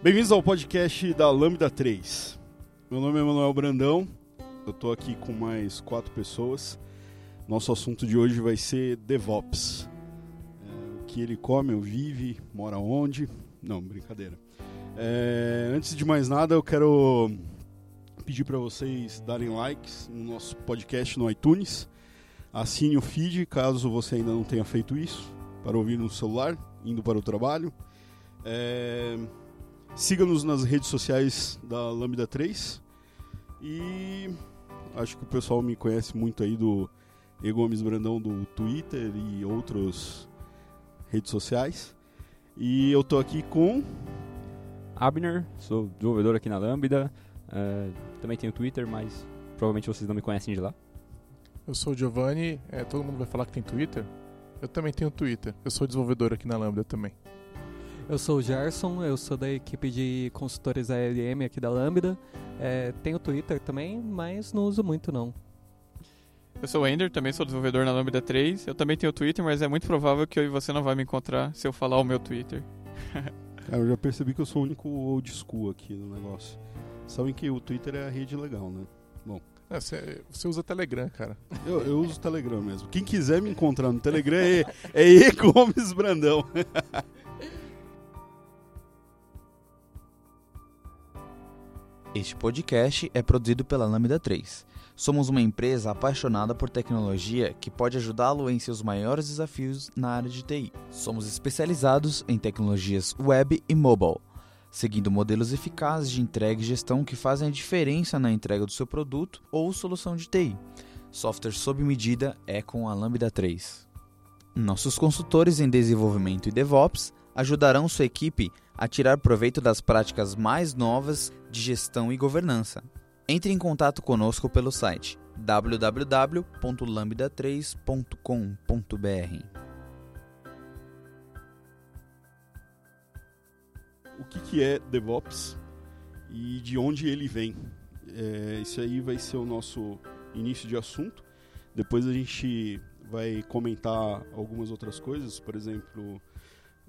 Bem-vindos ao podcast da Lambda 3. Meu nome é Manuel Brandão, eu estou aqui com mais quatro pessoas. Nosso assunto de hoje vai ser DevOps. É, o que ele come, ou vive, mora onde? Não, brincadeira. É, antes de mais nada, eu quero pedir para vocês darem likes no nosso podcast no iTunes. Assine o feed caso você ainda não tenha feito isso, para ouvir no celular, indo para o trabalho. É, Siga-nos nas redes sociais da Lambda 3. E acho que o pessoal me conhece muito aí do E Gomes Brandão do Twitter e outras redes sociais. E eu tô aqui com Abner, sou desenvolvedor aqui na Lambda. Uh, também tenho Twitter, mas provavelmente vocês não me conhecem de lá. Eu sou o Giovanni, é, todo mundo vai falar que tem Twitter. Eu também tenho Twitter. Eu sou desenvolvedor aqui na Lambda também. Eu sou o Gerson, eu sou da equipe de consultores ALM aqui da Lambda. É, tenho Twitter também, mas não uso muito não. Eu sou o Ender, também sou desenvolvedor na Lambda 3. Eu também tenho Twitter, mas é muito provável que eu e você não vai me encontrar se eu falar o meu Twitter. eu já percebi que eu sou o único old school aqui no negócio. Sabem que o Twitter é a rede legal, né? Bom. É, você, você, usa Telegram, cara. Eu, eu uso Telegram mesmo. Quem quiser me encontrar no Telegram é, é E. Gomes Brandão. Este podcast é produzido pela Lambda 3. Somos uma empresa apaixonada por tecnologia que pode ajudá-lo em seus maiores desafios na área de TI. Somos especializados em tecnologias web e mobile, seguindo modelos eficazes de entrega e gestão que fazem a diferença na entrega do seu produto ou solução de TI. Software sob medida é com a Lambda 3. Nossos consultores em desenvolvimento e DevOps ajudarão sua equipe a tirar proveito das práticas mais novas de gestão e governança. Entre em contato conosco pelo site www.lambda3.com.br. O que, que é DevOps e de onde ele vem? É, isso aí vai ser o nosso início de assunto. Depois a gente vai comentar algumas outras coisas, por exemplo,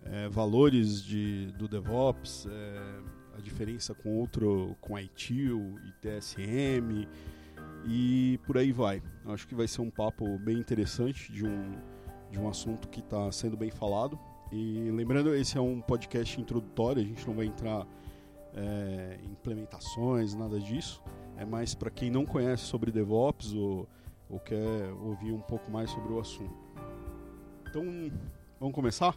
é, valores de, do DevOps, é, a diferença com outro, com ITIL e TSM e por aí vai. Acho que vai ser um papo bem interessante de um, de um assunto que está sendo bem falado. E lembrando, esse é um podcast introdutório, a gente não vai entrar é, em implementações, nada disso. É mais para quem não conhece sobre DevOps ou, ou quer ouvir um pouco mais sobre o assunto. Então, vamos começar?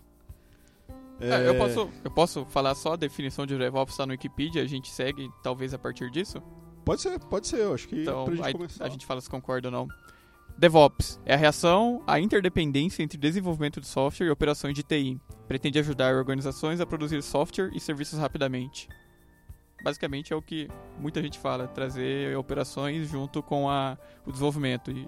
É... eu, posso, eu posso falar só a definição de DevOps está no Wikipedia, a gente segue talvez a partir disso? Pode ser, pode ser, eu acho que então, pra gente a, começar. A gente fala se concorda ou não. DevOps é a reação à interdependência entre desenvolvimento de software e operações de TI. Pretende ajudar organizações a produzir software e serviços rapidamente. Basicamente é o que muita gente fala, trazer operações junto com a, o desenvolvimento. E,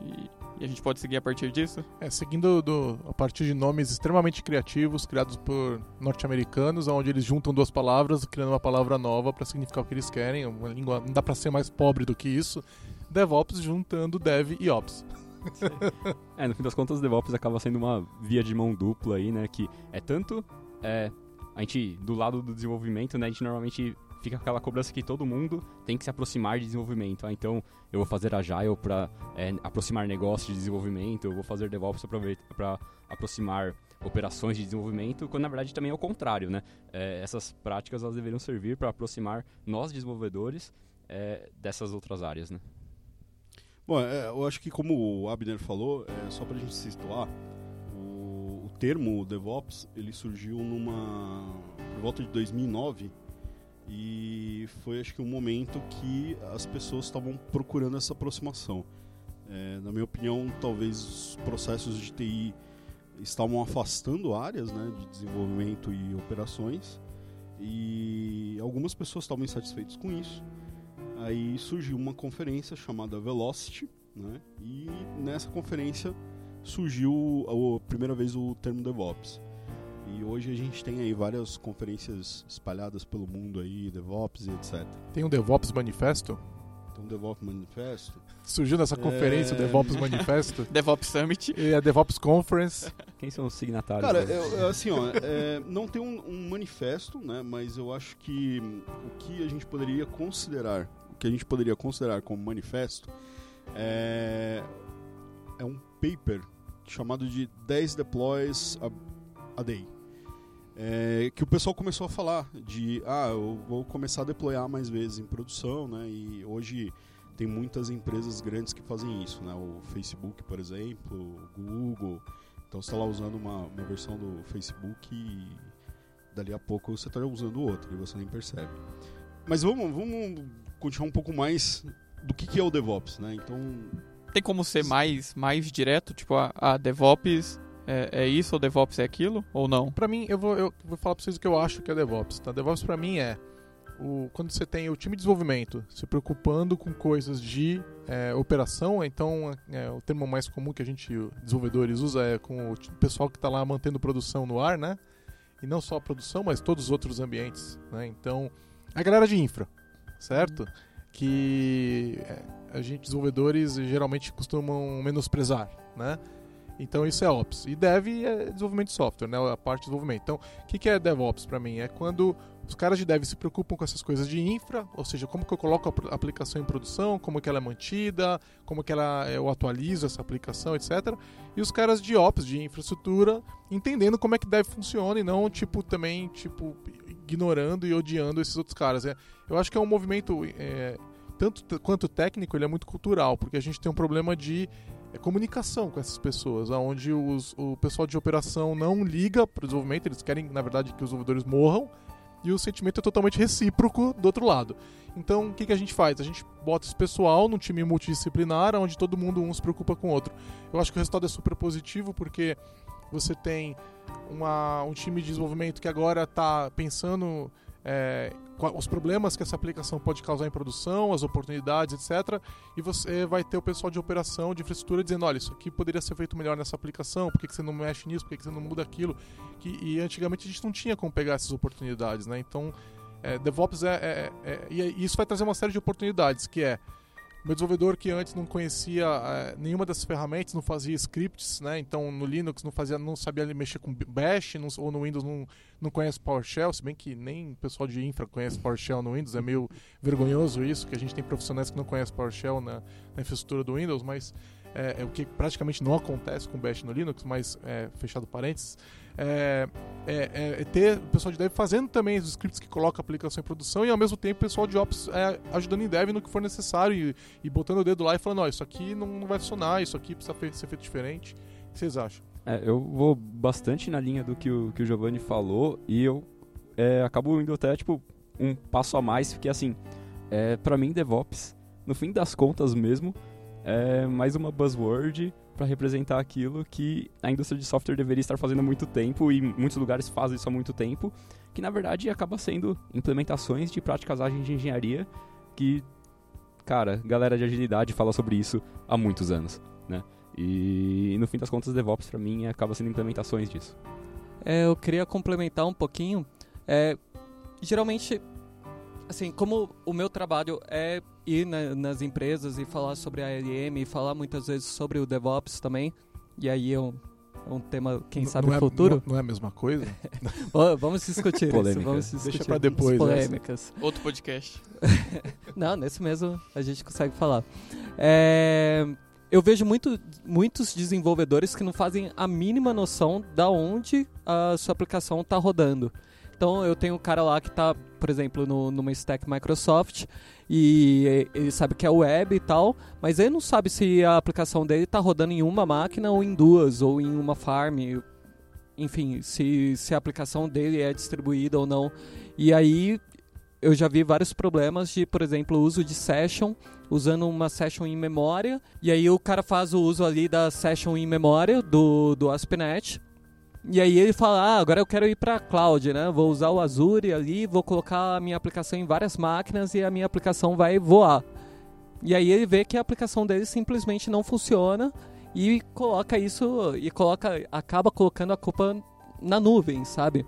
e a gente pode seguir a partir disso? É, seguindo do, a partir de nomes extremamente criativos, criados por norte-americanos, onde eles juntam duas palavras, criando uma palavra nova para significar o que eles querem. Uma língua não dá para ser mais pobre do que isso. DevOps juntando Dev e Ops. é, no fim das contas, DevOps acaba sendo uma via de mão dupla aí, né? Que é tanto é, a gente, do lado do desenvolvimento, né? A gente normalmente fica aquela cobrança que todo mundo tem que se aproximar de desenvolvimento. Ah, então eu vou fazer Agile para é, aproximar negócios de desenvolvimento, eu vou fazer DevOps para aproximar operações de desenvolvimento, quando na verdade também é o contrário, né? É, essas práticas elas deveriam servir para aproximar nós desenvolvedores é, dessas outras áreas, né? Bom, é, eu acho que como o Abner falou, é, só para a gente se situar, o, termo DevOps ele surgiu numa por volta de 2009 e foi acho que um momento que as pessoas estavam procurando essa aproximação. É, na minha opinião, talvez os processos de TI estavam afastando áreas né, de desenvolvimento e operações e algumas pessoas estavam insatisfeitas com isso. Aí surgiu uma conferência chamada Velocity, né, e nessa conferência surgiu a primeira vez o termo DevOps. E hoje a gente tem aí várias conferências espalhadas pelo mundo aí, DevOps e etc. Tem um DevOps Manifesto? Tem um DevOps Manifesto. Surgiu nessa conferência o É. DevOps Manifesto DevOps Summit. e a DevOps Conference. Quem são os signatários? Cara, eu- eu, assim, ó, é, não tem um, um manifesto, né? Mas eu acho que o que a gente poderia considerar, o que a gente poderia considerar como manifesto é, é um paper chamado de 10 deploys a, a day. É, que o pessoal começou a falar de, ah, eu vou começar a deployar mais vezes em produção, né? E hoje tem muitas empresas grandes que fazem isso, né? O Facebook, por exemplo, o Google. Então você está lá usando uma, uma versão do Facebook e dali a pouco você está usando outra e você nem percebe. Mas vamos, vamos continuar um pouco mais do que, que é o DevOps, né? Então, Tem como ser mais, mais direto? Tipo, a, a DevOps é, é isso ou DevOps é aquilo? Ou não? Pra mim, eu vou, eu vou falar pra vocês o que eu acho que é DevOps. Tá? DevOps pra mim é o, quando você tem o time de desenvolvimento se preocupando com coisas de é, operação, então é, o termo mais comum que a gente, desenvolvedores, usa é com o pessoal que está lá mantendo produção no ar, né? E não só a produção, mas todos os outros ambientes, né? Então, a galera de infra, certo? Que é, a gente, desenvolvedores, geralmente costumam menosprezar, né? Então isso é Ops. E Dev é desenvolvimento de software, né? A parte de desenvolvimento. Então, o que que é DevOps para mim? É quando os caras de Dev se preocupam com essas coisas de infra, ou seja, como que eu coloco a apl- aplicação em produção, como que ela é mantida, como que ela, eu atualizo essa aplicação, etc. E os caras de Ops, de infraestrutura, entendendo como é que Dev funciona e não, tipo, também, tipo, ignorando e odiando esses outros caras. É, eu acho que é um movimento, é, tanto quanto técnico, ele é muito cultural, porque a gente tem um problema de é comunicação com essas pessoas, onde os, o pessoal de operação não liga para o desenvolvimento, eles querem, na verdade, que os desenvolvedores morram, e o sentimento é totalmente recíproco do outro lado. Então, o que, que a gente faz? A gente bota esse pessoal num time multidisciplinar, onde todo mundo um se preocupa com o outro. Eu acho que o resultado é super positivo, porque você tem uma, um time de desenvolvimento que agora está pensando é, os problemas que essa aplicação pode causar em produção, as oportunidades, etc. E você vai ter o pessoal de operação, de infraestrutura, dizendo: olha, isso aqui poderia ser feito melhor nessa aplicação, por que, você não mexe nisso, por que, que você não muda aquilo? Que, e antigamente a gente não tinha como pegar essas oportunidades, né? Então, é, DevOps é, é- é- E e isso vai trazer uma série de oportunidades, que é. Meu desenvolvedor que antes não conhecia é, nenhuma dessas ferramentas, não fazia scripts, né? Então no Linux não fazia, não sabia mexer com Bash, não- ou no Windows não, não conhece PowerShell, se bem que nem o pessoal de infra conhece PowerShell no Windows, é meio vergonhoso isso, que a gente tem profissionais que não conhecem PowerShell na, na infraestrutura do Windows, mas é, é o que praticamente não acontece com Bash no Linux, mas é, fechado parênteses. É, é- é- é ter o pessoal de dev fazendo também os scripts que coloca a aplicação em produção e ao mesmo tempo o pessoal de ops é, ajudando em dev no que for necessário e, e botando o dedo lá e falando, ó, isso aqui não, vai funcionar, isso aqui precisa ser feito diferente. O que vocês acham? É, eu vou bastante na linha do que o, que o Giovanni falou e eu é, acabo indo até, tipo, um passo a mais, porque assim, é, para mim, DevOps, no fim das contas mesmo, é mais uma buzzword para representar aquilo que a indústria de software deveria estar fazendo há muito tempo e muitos lugares fazem isso há muito tempo, que na verdade acaba sendo implementações de práticas ágeis de engenharia que, cara, galera de agilidade fala sobre isso há muitos anos, né? E no fim das contas, DevOps pra mim acaba sendo implementações disso. É, eu queria complementar um pouquinho. É, geralmente, assim, como o meu trabalho é ir na- nas empresas e falar sobre a ALM e falar muitas vezes sobre o DevOps também, e aí é um, é um tema, quem sabe, não é, futuro. Não, não é a mesma coisa? Vamos discutir isso, vamos discutir Deixa pra depois, as essa. polêmicas. Outro podcast. Não, nesse mesmo a gente consegue falar. É, eu vejo muito, muitos desenvolvedores que não fazem a mínima noção da onde a sua aplicação está rodando. Então eu tenho um cara lá que está, por exemplo, no, numa stack Microsoft e ele sabe que é web e tal, mas ele não sabe se a aplicação dele está rodando em uma máquina ou em duas, ou em uma farm, enfim, se, se a aplicação dele é distribuída ou não. E aí eu já vi vários problemas de, por exemplo, uso de session, usando uma session em memória, e aí o cara faz o uso ali da session em memória do, do ASP.NET, e aí ele fala, ah, agora eu quero ir para cloud, né? Vou usar o Azure ali, vou colocar a minha aplicação em várias máquinas e a minha aplicação vai voar. E aí ele vê que a aplicação dele simplesmente não funciona e coloca isso e coloca acaba colocando a culpa na nuvem, sabe?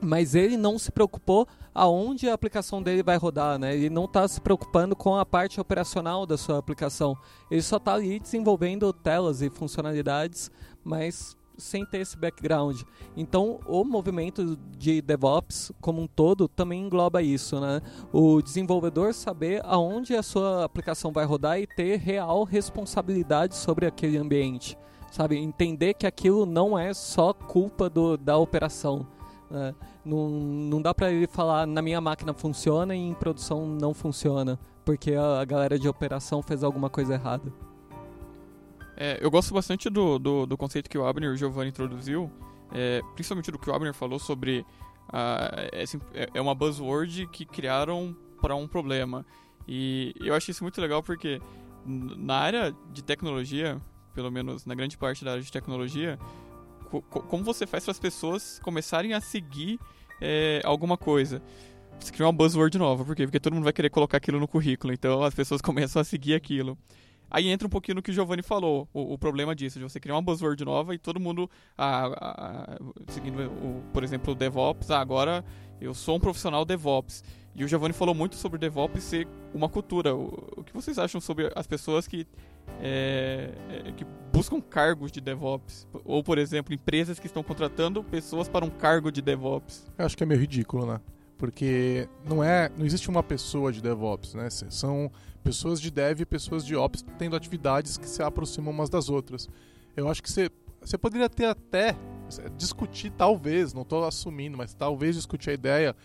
mas ele não se preocupou aonde a aplicação dele vai rodar, né? Ele não está se preocupando com a parte operacional da sua aplicação. Ele só está ali desenvolvendo telas e funcionalidades, mas sem ter esse background. Então, o movimento de DevOps como um todo também engloba isso, né? O desenvolvedor saber aonde a sua aplicação vai rodar e ter real responsabilidade sobre aquele ambiente, sabe? Entender que aquilo não é só culpa do, da operação. Né? Não, não dá para ele falar na minha máquina funciona e em produção não funciona, porque a, a galera de operação fez alguma coisa errada. É, eu gosto bastante do, do, do, conceito que o Abner e o Giovanni introduziu, é, principalmente do que o Abner falou sobre é, é uma buzzword que criaram para um problema. E eu acho isso muito legal porque na área de tecnologia, pelo menos na grande parte da área de tecnologia, co como você faz para as pessoas começarem a seguir é, alguma coisa? Você cria uma buzzword nova, por quê? Porque todo mundo vai querer colocar aquilo no currículo, então as pessoas começam a seguir aquilo. Aí entra um pouquinho no que o Giovanni falou, o, o, problema disso, de você criar uma buzzword nova e todo mundo, seguindo, o, por exemplo, o DevOps, ah, agora eu sou um profissional DevOps. E o Giovanni falou muito sobre DevOps ser uma cultura. O, o que vocês acham sobre as pessoas que, é, é, que buscam cargos de DevOps? Ou, por exemplo, empresas que estão contratando pessoas para um cargo de DevOps? Eu acho que é meio ridículo, né? Porque não é, não existe uma pessoa de DevOps, né? São pessoas de Dev e pessoas de Ops tendo atividades que se aproximam umas das outras. Eu acho que você, você poderia ter até discutir, talvez, não estou assumindo, mas talvez discutir a ideia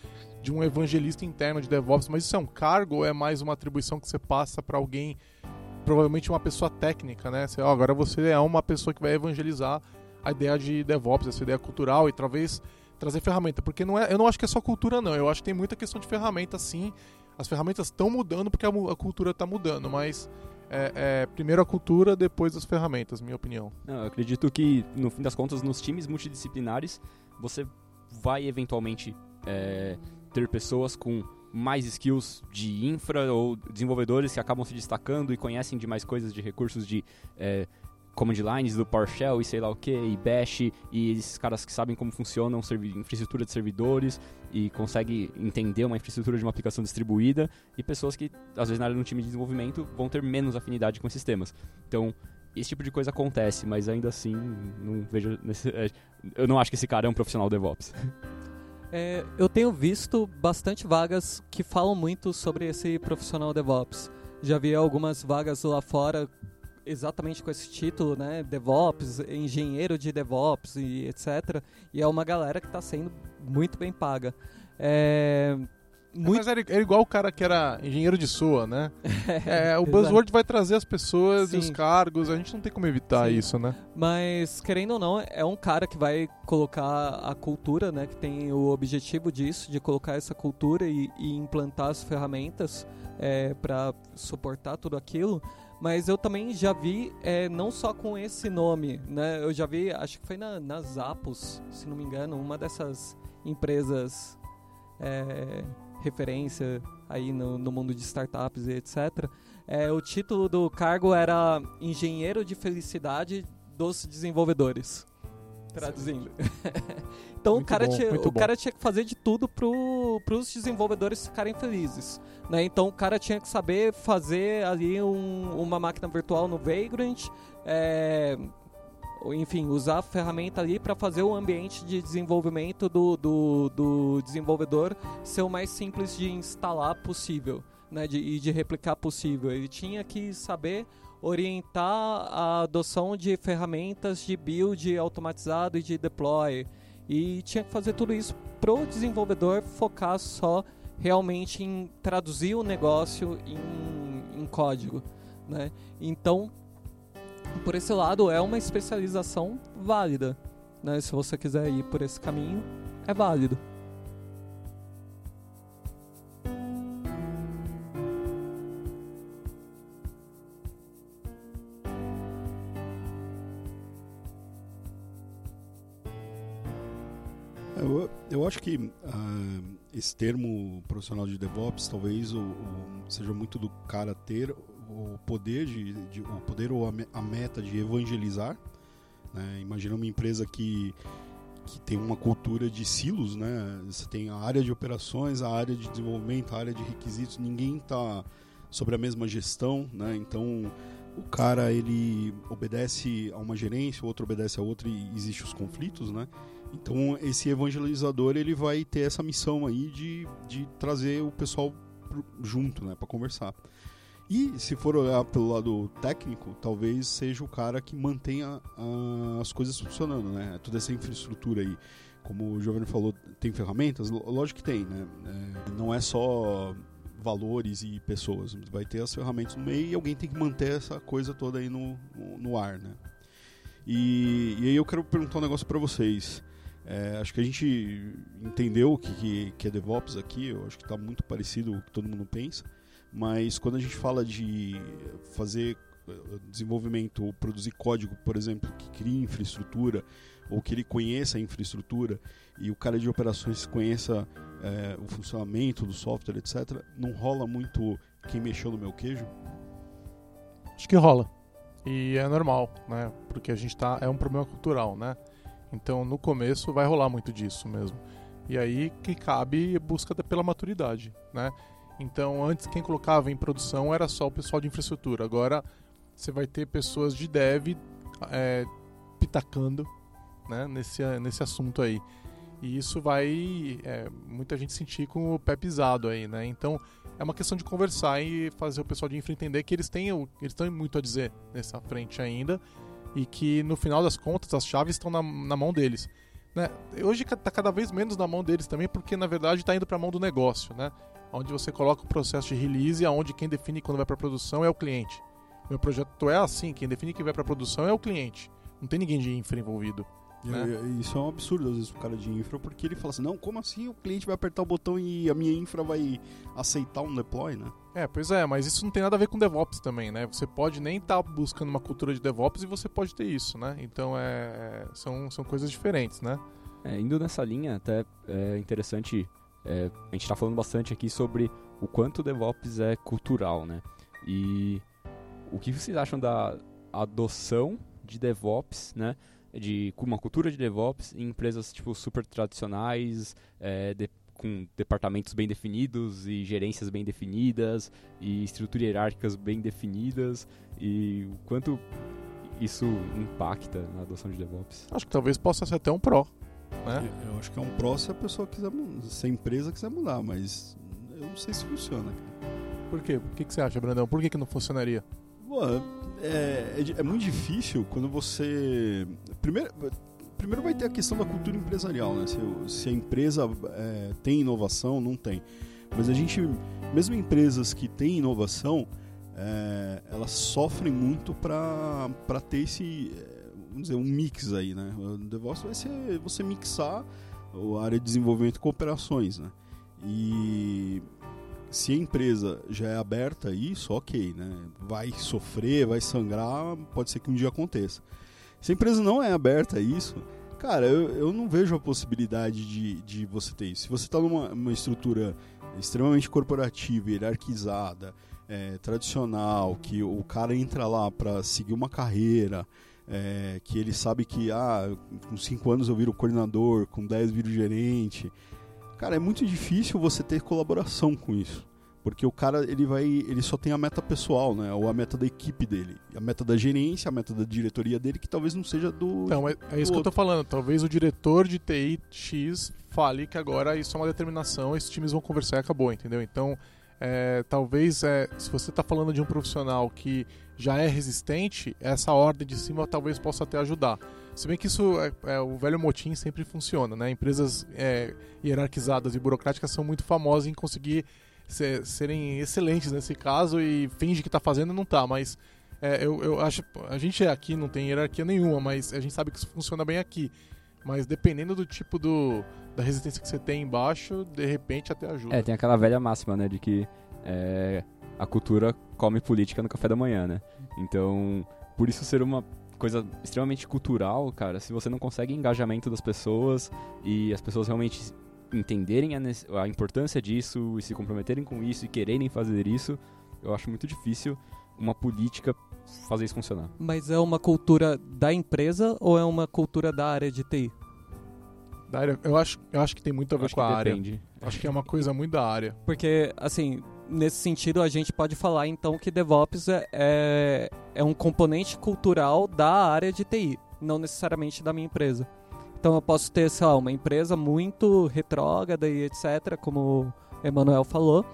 de um evangelista interno de DevOps, mas isso é um cargo ou é mais uma atribuição que você passa para alguém, provavelmente uma pessoa técnica, né? Ó, agora você é uma pessoa que vai evangelizar a ideia de DevOps, essa ideia cultural e talvez trazer ferramenta, porque não é, eu não acho que é só cultura não, eu acho que tem muita questão de ferramenta sim. As ferramentas estão mudando porque a, a cultura está mudando, mas é, é, primeiro a cultura, depois as ferramentas, minha opinião. Não, eu acredito que, no fim das contas, nos times multidisciplinares, você vai eventualmente é, ter pessoas com mais skills de infra ou desenvolvedores que acabam se destacando e conhecem de mais coisas de recursos de é, command lines do PowerShell e sei lá o que, e Bash, e esses caras que sabem como funcionam infraestrutura de servidores e conseguem entender uma infraestrutura de uma aplicação distribuída, e pessoas que, às vezes, na área de um time de desenvolvimento, vão ter menos afinidade com sistemas. Então, esse tipo de coisa acontece, mas ainda assim, não vejo. Nesse, é, eu não acho que esse cara é um profissional DevOps. É, eu tenho visto bastante vagas que falam muito sobre esse profissional DevOps. Já vi algumas vagas lá fora exatamente com esse título, né? DevOps, engenheiro de DevOps e etc. E é uma galera que está sendo muito bem paga. É, muito... Mas era, era, igual o cara que era engenheiro de SOA, né? é, o buzzword vai trazer as pessoas Sim. e os cargos, a gente não tem como evitar Sim. isso, né? Mas, querendo ou não, é um cara que vai colocar a cultura, né? Que tem o objetivo disso, de colocar essa cultura e, e implantar as ferramentas é, para suportar tudo aquilo mas eu também já vi, é, não só com esse nome, né? Eu já vi, acho que foi na, na Zappos, se não me engano, uma dessas empresas é, referência aí no, no, mundo de startups e etc. É, o título do cargo era Engenheiro de Felicidade dos Desenvolvedores. Traduzindo. então o cara, bom, tinha, o cara tinha que fazer de tudo para os desenvolvedores ficarem felizes. Né? Então o cara tinha que saber fazer ali um, uma máquina virtual no Vagrant, é, enfim, usar a ferramenta ali para fazer o ambiente de desenvolvimento do, do, do, desenvolvedor ser o mais simples de instalar possível né? de, e de replicar possível. Ele tinha que saber orientar a adoção de ferramentas de build automatizado e de deploy. E tinha que fazer tudo isso para o desenvolvedor focar só realmente em traduzir o negócio em, em código. Né? Então, por esse lado, é uma especialização válida. Né? Se você quiser ir por esse caminho, é válido. Eu, acho que uh, esse termo profissional de DevOps talvez o, o, seja muito do cara ter o poder de, de o poder ou a, meta de evangelizar. Né? Imagina uma empresa que que tem uma cultura de silos, né? Você tem a área de operações, a área de desenvolvimento, a área de requisitos, ninguém está sobre a mesma gestão, né? Então o cara ele obedece a uma gerência, o outro obedece a outra e existe os conflitos, né? Então esse evangelizador ele vai ter essa missão aí de, de trazer o pessoal junto, né, para conversar. E se for olhar pelo lado técnico, talvez seja o cara que mantenha ah, as coisas funcionando, né? Toda essa infraestrutura aí. Como o Giovanni falou, tem ferramentas? Lógico que tem, né? É, não é só valores e pessoas. Vai ter as ferramentas no meio e alguém tem que manter essa coisa toda aí no, no, no ar, né? E, e aí eu quero perguntar um negócio para vocês. É, acho que a gente entendeu o que, que, que é DevOps aqui, eu acho que está muito parecido o que todo mundo pensa, mas quando a gente fala de fazer eh, desenvolvimento ou produzir código, por exemplo, que cria infraestrutura, ou que ele conheça a infraestrutura, e o cara de operações conheça eh, o funcionamento do software, etc., não rola muito quem mexeu no meu queijo? Acho que rola. E é normal, né? Porque a gente tá. É um problema cultural, né? Então no começo vai rolar muito disso mesmo. E aí que cabe busca pela maturidade, né? Então antes quem colocava em produção era só o pessoal de infraestrutura. Agora você vai ter pessoas de dev é, pitacando né, nesse, nesse assunto aí. E isso vai é, muita gente sentir com o pé pisado aí, né? Então é uma questão de conversar e fazer o pessoal de infra entender que eles têm, eles têm muito a dizer nessa frente ainda e que no final das contas as chaves estão na, na mão deles. Né? Hoje está cada vez menos na mão deles também, porque na verdade está indo para a mão do negócio, né? onde você coloca o processo de release, aonde quem define quando vai para produção é o cliente. Meu projeto é assim, quem define que vai para produção é o cliente. Não tem ninguém de infra envolvido. Né? E Isso é um absurdo, às vezes, pro cara de infra, porque ele fala assim, não, como assim o cliente vai apertar o botão e a minha infra vai aceitar um deploy, né? É, pois é, mas isso não tem nada a ver com DevOps também, né? Você pode nem estar buscando uma cultura de DevOps e você pode ter isso, né? Então é, são, são coisas diferentes, né? É, indo nessa linha, até é interessante, é, a gente está falando bastante aqui sobre o quanto o DevOps é cultural, né? E o que vocês acham da adoção de DevOps, né? De uma cultura de DevOps em empresas tipo super tradicionais, é, de- com departamentos bem definidos e gerências bem definidas e estruturas hierárquicas bem definidas e o quanto isso impacta na adoção de DevOps? Acho que talvez possa ser até um pró, né? Eu- acho que é um pró se a pessoa quiser mudar, se a empresa quiser mudar, mas eu não sei se funciona. cara. Por quê? O que, que você acha, Brandão? Por que, que não funcionaria? Pô, é, é é muito difícil quando você. Primeiro, primeiro vai ter a questão da cultura empresarial, né? Se, se a empresa é, tem inovação, não tem. Mas a gente, mesmo empresas que têm inovação, é, elas sofrem muito para ter esse, é, vamos dizer, um mix aí, né? O DevOps vai ser você mixar a área de desenvolvimento com operações, né? E se a empresa já é aberta a isso, ok, né? Vai sofrer, vai sangrar, pode ser que um dia aconteça. Se a empresa não é aberta a isso, cara, eu, eu não vejo a possibilidade de, de você ter isso. Se você está numa uma estrutura extremamente corporativa, hierarquizada, é, tradicional, que o cara entra lá para seguir uma carreira, é, que ele sabe que ah, com 5 anos eu viro coordenador, com 10 viro gerente. Cara, é muito difícil você ter colaboração com isso. Porque o cara, ele vai. ele só tem a meta pessoal, né? Ou a meta da equipe dele. A meta da gerência, a meta da diretoria dele, que talvez não seja do. Então, é, é isso que eu tô falando. Talvez o diretor de TI X fale que agora isso é uma determinação, esses times vão conversar e acabou, entendeu? Então, é, talvez, é, se você está falando de um profissional que já é resistente, essa ordem de cima talvez possa até ajudar. Se bem que isso, é, é, o velho motim sempre funciona, né? Empresas é, hierarquizadas e burocráticas são muito famosas em conseguir ser- serem excelentes nesse caso e finge que está fazendo e não tá, mas é, eu, eu acho. A gente aqui não tem hierarquia nenhuma, mas a gente sabe que isso funciona bem aqui. Mas dependendo do tipo do, da resistência que você tem embaixo, de repente até ajuda. É, tem aquela velha máxima, né, de que é, a cultura come política no café da manhã, né? Então, por isso ser uma coisa extremamente cultural, cara, se você não consegue engajamento das pessoas e as pessoas realmente entenderem a, a importância disso e se comprometerem com isso e quererem fazer isso, eu acho muito difícil uma política fazer isso funcionar. Mas é uma cultura da empresa ou é uma cultura da área de TI? Da área, eu acho, eu acho que tem muito a ver Acho com a área. depende. Acho que é uma coisa muito da área. Porque, assim, nesse sentido, a gente pode falar então que DevOps é, é, é um componente cultural da área de TI, não necessariamente da minha empresa. Então eu posso ter, sei lá, uma empresa muito retrógrada e etc., como o Emanuel falou,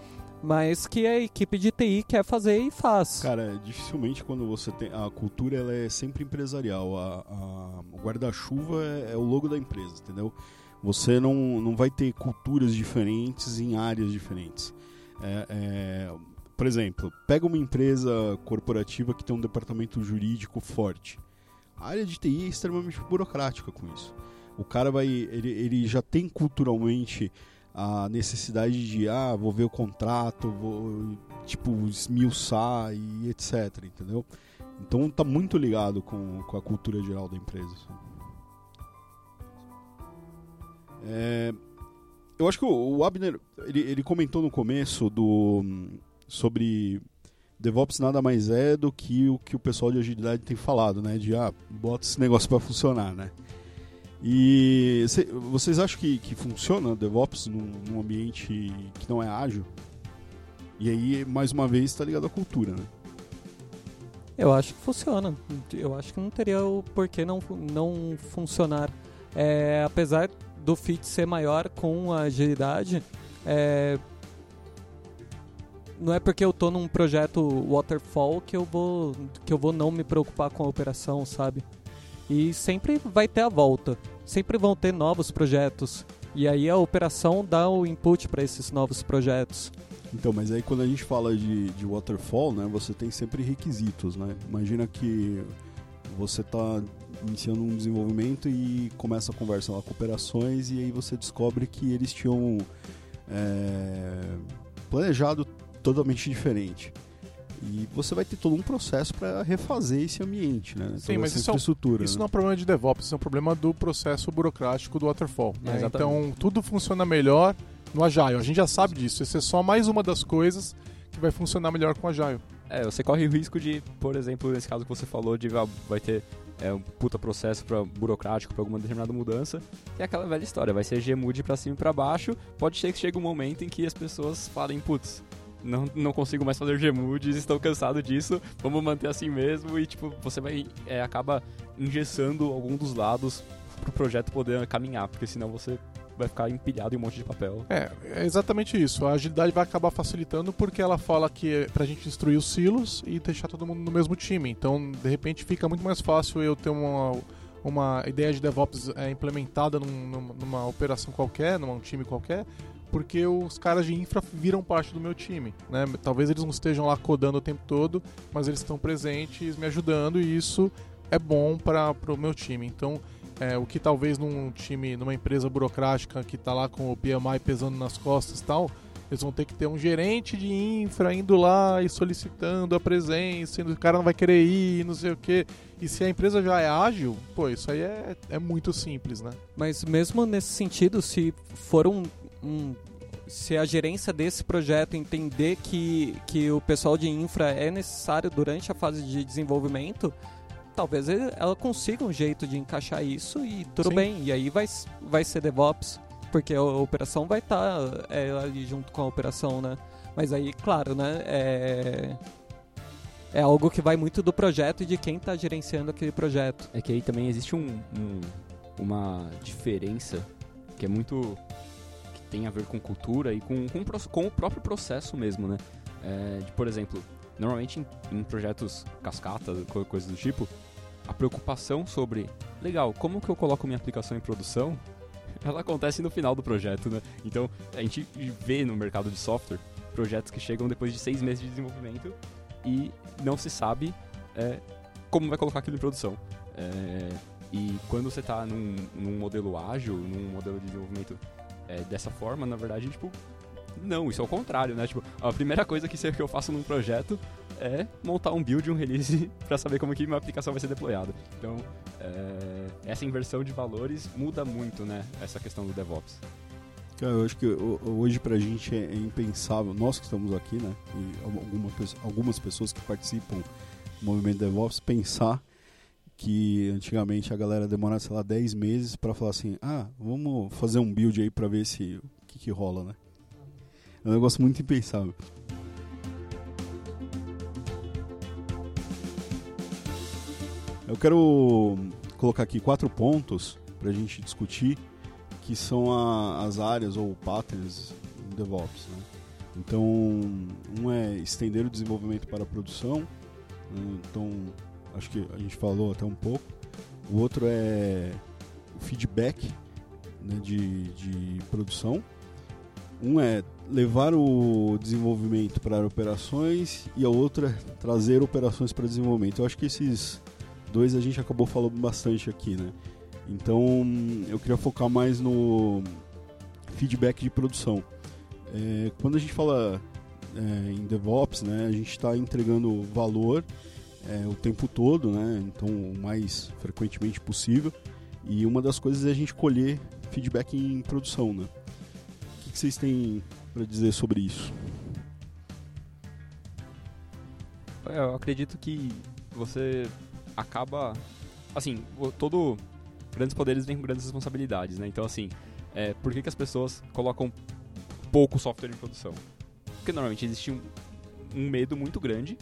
mas que a equipe de TI quer fazer e faz. Cara, dificilmente quando você tem. A cultura ela é sempre empresarial. A, a- o guarda-chuva é, é o logo da empresa, entendeu? Você não, não vai ter culturas diferentes em áreas diferentes. É, é, por exemplo, pega uma empresa corporativa que tem um departamento jurídico forte. A área de TI é extremamente burocrática com isso. O cara vai. Ele, ele já tem culturalmente a necessidade de, ah, vou ver o contrato, vou, tipo, esmiuçar e etc, entendeu? Então tá muito ligado com, com a cultura geral da empresa. assim. É, eu acho que o, o Abner, ele, ele comentou no começo do sobre DevOps nada mais é do que o que o pessoal de agilidade tem falado, né? De, ah, bota esse negócio para funcionar, né? E cê- vocês acham que, que funciona DevOps num, num ambiente que não é ágil? E aí, mais uma vez, está ligado à cultura, né? Eu acho que funciona. Eu acho que não teria o porquê não, não funcionar. É, apesar do fit ser maior com a agilidade, é, não é porque eu tô num projeto waterfall que eu vou que eu vou não me preocupar com a operação, sabe? E sempre vai ter a volta. Sempre vão ter novos projetos. E aí a operação dá o input para esses novos projetos. Então, mas aí quando a gente fala de, de waterfall, né, você tem sempre requisitos, né? Imagina que você está iniciando um desenvolvimento e começa a conversa lá com operações e aí você descobre que eles tinham é, planejado totalmente diferente. E você vai ter todo um processo para refazer esse ambiente, né? Sim, Toda mas essa isso é infraestrutura. Isso né? não é um problema de DevOps, isso é um problema do processo burocrático do Waterfall. né? É. Então, tudo funciona melhor no Agile. A gente já sabe disso. Isso é só mais uma das coisas que vai funcionar melhor com o Agile. É, você corre o risco de, por exemplo, nesse caso que você falou, de ah, vai ter é, um puta processo pra, burocrático para alguma determinada mudança, que é aquela velha história, vai ser Gmude pra cima e pra baixo, pode ser que chegue um momento em que as pessoas falem, putz, não, não consigo mais fazer Gmudes, estou cansado disso, vamos manter assim mesmo, e tipo, você vai, é, acaba engessando algum dos lados pro projeto poder caminhar, porque senão você vai ficar empilhado em um monte de papel. É, é exatamente isso. A agilidade vai acabar facilitando porque ela fala que é pra gente destruir os silos e deixar todo mundo no mesmo time. Então, de repente, fica muito mais fácil eu ter uma, uma ideia de DevOps é, implementada num- numa, numa operação qualquer, num time qualquer, porque os caras de infra viram parte do meu time. Né? Talvez eles não estejam lá codando o tempo todo, mas eles estão presentes, me ajudando, e isso é bom para o meu time. Então, é, o que talvez num time, numa empresa burocrática que tá lá com o PMI pesando nas costas e tal, eles vão ter que ter um gerente de infra indo lá e solicitando a presença, o cara não vai querer ir, não sei o quê. E se a empresa já é ágil, pô, isso aí é, é muito simples, né? Mas mesmo nesse sentido, se for um, um- se a gerência desse projeto entender que, que o pessoal de infra é necessário durante a fase de desenvolvimento, talvez ela consiga um jeito de encaixar isso e tudo Sim. bem. E aí vai, vai ser DevOps, porque a operação vai estar ali junto com a operação, né? Mas aí, claro, né? É, é algo que vai muito do projeto e de quem está gerenciando aquele projeto. É que aí também existe um, um- uma diferença que é muito. Tem a ver com cultura e com, com, com o próprio processo mesmo, né? É, de, por exemplo, normalmente em, em projetos cascata, co- coisas do tipo, a preocupação sobre, legal, como que eu coloco minha aplicação em produção? Ela acontece no final do projeto, né? Então, a gente vê no mercado de software projetos que chegam depois de seis meses de desenvolvimento e não se sabe é, como vai colocar aquilo em produção. É, e quando você está num, num modelo ágil, num modelo de desenvolvimento é, dessa forma, na verdade, tipo, não, isso é o contrário, né? Tipo, a primeira coisa que, eu faço num projeto é montar um build, um release, para saber como que minha aplicação vai ser deployada. Então, é, essa inversão de valores muda muito, né? Essa questão do DevOps. Cara, eu acho que ho- hoje pra gente é, é impensável, nós que estamos aqui, né, e algumas pessoas que participam do movimento DevOps, pensar que antigamente a galera demorava, sei lá, 10 meses para falar assim: ah, vamos fazer um build aí para ver se o que, que rola, né? É um negócio muito impensável. Eu quero colocar aqui quatro pontos para a gente discutir, que são a, as áreas ou patterns em DevOps. Né? Então, um é estender o desenvolvimento para a produção. Né? Então, acho que a gente falou até um pouco. O outro é o feedback né, de, de produção. Um é levar o desenvolvimento para operações e a outra é trazer operações para desenvolvimento. Eu acho que esses dois a gente acabou falando bastante aqui, né? Então eu queria focar mais no feedback de produção. É, quando a gente fala é, em DevOps, né, a gente está entregando valor é, o tempo todo, né? Então o mais frequentemente possível. E uma das coisas é a gente colher feedback em produção, né? O que, vocês têm para dizer sobre isso? Eu acredito que você acaba. Assim, todo. Grandes poderes vêm com grandes responsabilidades, né? Então, assim, é, por que, que as pessoas colocam pouco software em produção? Porque normalmente existe um, um medo muito grande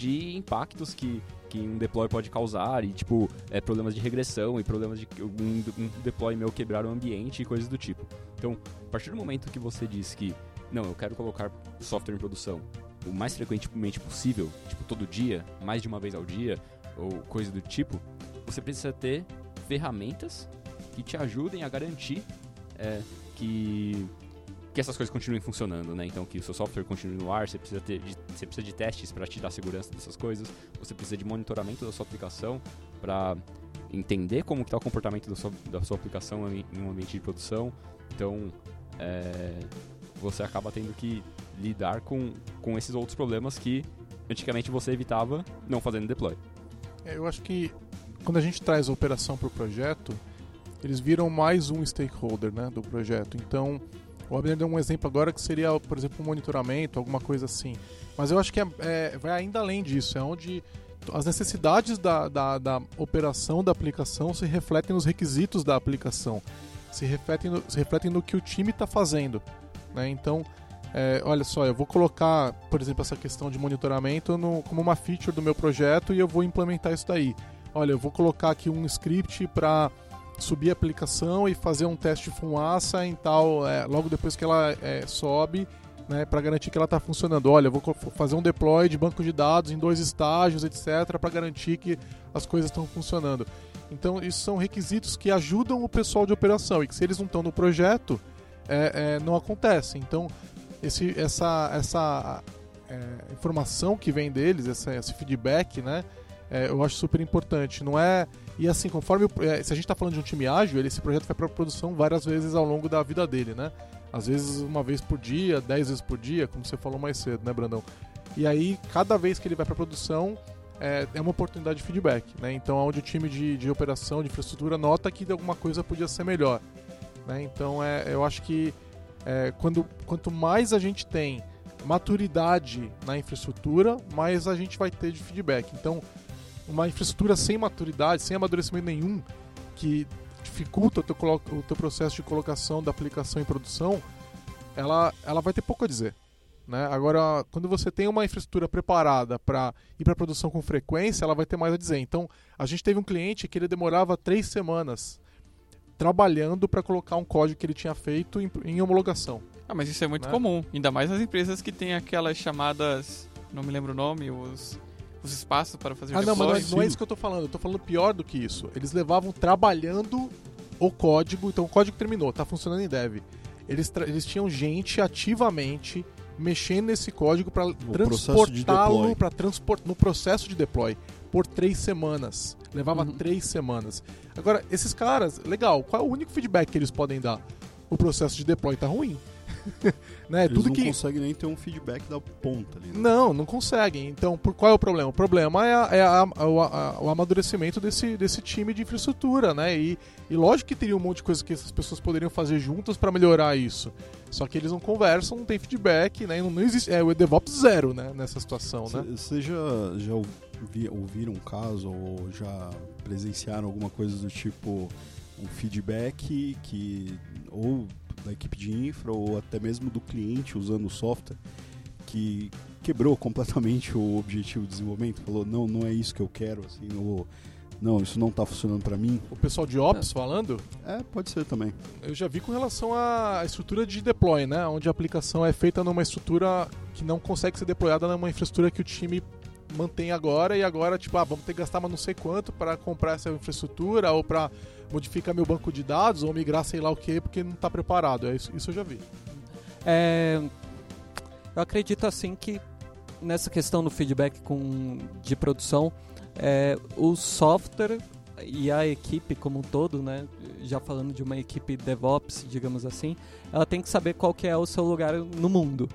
de impactos que, que um deploy pode causar e, tipo, é, problemas de regressão e problemas de um, um deploy meu quebrar o ambiente e coisas do tipo. Então, a partir do momento que você diz que, não, eu quero colocar software em produção o mais frequentemente possível, tipo, todo dia, mais de uma vez ao dia, ou coisa do tipo, você precisa ter ferramentas que te ajudem a garantir é, que que essas coisas continuem funcionando, né? Então que o seu software continue no ar, você precisa ter de, você precisa de testes para te dar segurança dessas coisas, você precisa de monitoramento da sua aplicação para entender como está o comportamento da sua, da sua aplicação em, em, um ambiente de produção. Então é, você acaba tendo que lidar com, com esses outros problemas que antigamente você evitava não fazendo deploy. É, eu acho que quando a gente traz a operação para o projeto, eles viram mais um stakeholder né, do projeto. Então, o Abner deu um exemplo agora que seria, por exemplo, um monitoramento, alguma coisa assim. Mas eu acho que é, é, vai ainda além disso, é onde as necessidades da, da, da, operação da aplicação se refletem nos requisitos da aplicação, se refletem no, se refletem no que o time está fazendo. Né? Então, é, olha só, eu vou colocar, por exemplo, essa questão de monitoramento no, como uma feature do meu projeto e eu vou implementar isso daí. Olha, eu vou colocar aqui um script para subir a aplicação e fazer um teste de fumaça em tal, é, logo depois que ela é, sobe, né, para garantir que ela está funcionando. Olha, vou fazer um deploy de banco de dados em dois estágios, etc, para garantir que as coisas estão funcionando. Então, isso são requisitos que ajudam o pessoal de operação e que se eles não estão no projeto, é, é, não acontece. Então, esse, essa, essa é, informação que vem deles, essa, esse feedback, né? É, eu acho super importante. Não é. E assim, conforme. É, se a gente está falando de um time ágil, ele, esse projeto vai para produção várias vezes ao longo da vida dele, né? Às vezes uma vez por dia, dez vezes por dia, como você falou mais cedo, né, Brandão? E aí, cada vez que ele vai para produção, é, é, uma oportunidade de feedback, né? Então, onde o time de, de operação, de infraestrutura, nota que alguma coisa podia ser melhor. Né? Então, é, eu acho que é, quando, quanto mais a gente tem maturidade na infraestrutura, mais a gente vai ter de feedback. Então, uma infraestrutura sem maturidade, sem amadurecimento nenhum, que dificulta o teu, o teu processo de colocação da aplicação em produção, ela, ela vai ter pouco a dizer. Né? Agora, quando você tem uma infraestrutura preparada para ir para produção com frequência, ela vai ter mais a dizer. Então, a gente teve um cliente que ele demorava três semanas trabalhando para colocar um código que ele tinha feito em, em homologação. Ah, mas isso é muito né? comum. Ainda mais nas empresas que têm aquelas chamadas. Não me lembro o nome, os os espaços para fazer Ah, não, mas não é, não é, isso que eu tô falando. Eu tô falando pior do que isso. Eles levavam trabalhando o código, então o código terminou, tá funcionando em dev. Eles, eles tinham gente ativamente mexendo nesse código para transportá-lo para transport no processo de deploy por três semanas. Levava uhum. três semanas. Agora, esses caras, legal, qual é o único feedback que eles podem dar? O processo de deploy tá ruim. né? Eles Tudo não que conseguem nem ter um feedback da ponta ali. né? Não, não conseguem. Então, por qual é o problema? O problema é, a- é a- o, a- o amadurecimento desse, desse time de infraestrutura, né? E, e lógico que teria um monte de coisa que essas pessoas poderiam fazer juntas para melhorar isso. Só que eles não conversam, não tem feedback, né? E Não, não existe. É o DevOps zero, né? Nessa situação, né? Vocês já, já ouvi- ouviram um caso ou já presenciaram alguma coisa do tipo um feedback que ou da equipe de infra ou até mesmo do cliente usando o software que quebrou completamente o objetivo de desenvolvimento, falou não, não é isso que eu quero, assim, ou não, isso não está funcionando para mim. O pessoal de Ops falando, É, pode ser também. eu já vi com relação à estrutura de deploy, né? Onde a aplicação é feita numa estrutura que não consegue ser deployada numa infraestrutura que o time mantém agora e agora, tipo, ah, vamos ter que gastar mas não sei quanto para comprar essa infraestrutura ou para modificar meu banco de dados ou migrar sei lá o que porque não está preparado. É isso, isso eu já vi. É, eu acredito assim que nessa questão do feedback com, de produção, é, o software e a equipe como um todo, né, já falando de uma equipe DevOps, digamos assim, ela tem que saber qual que é o seu lugar no mundo.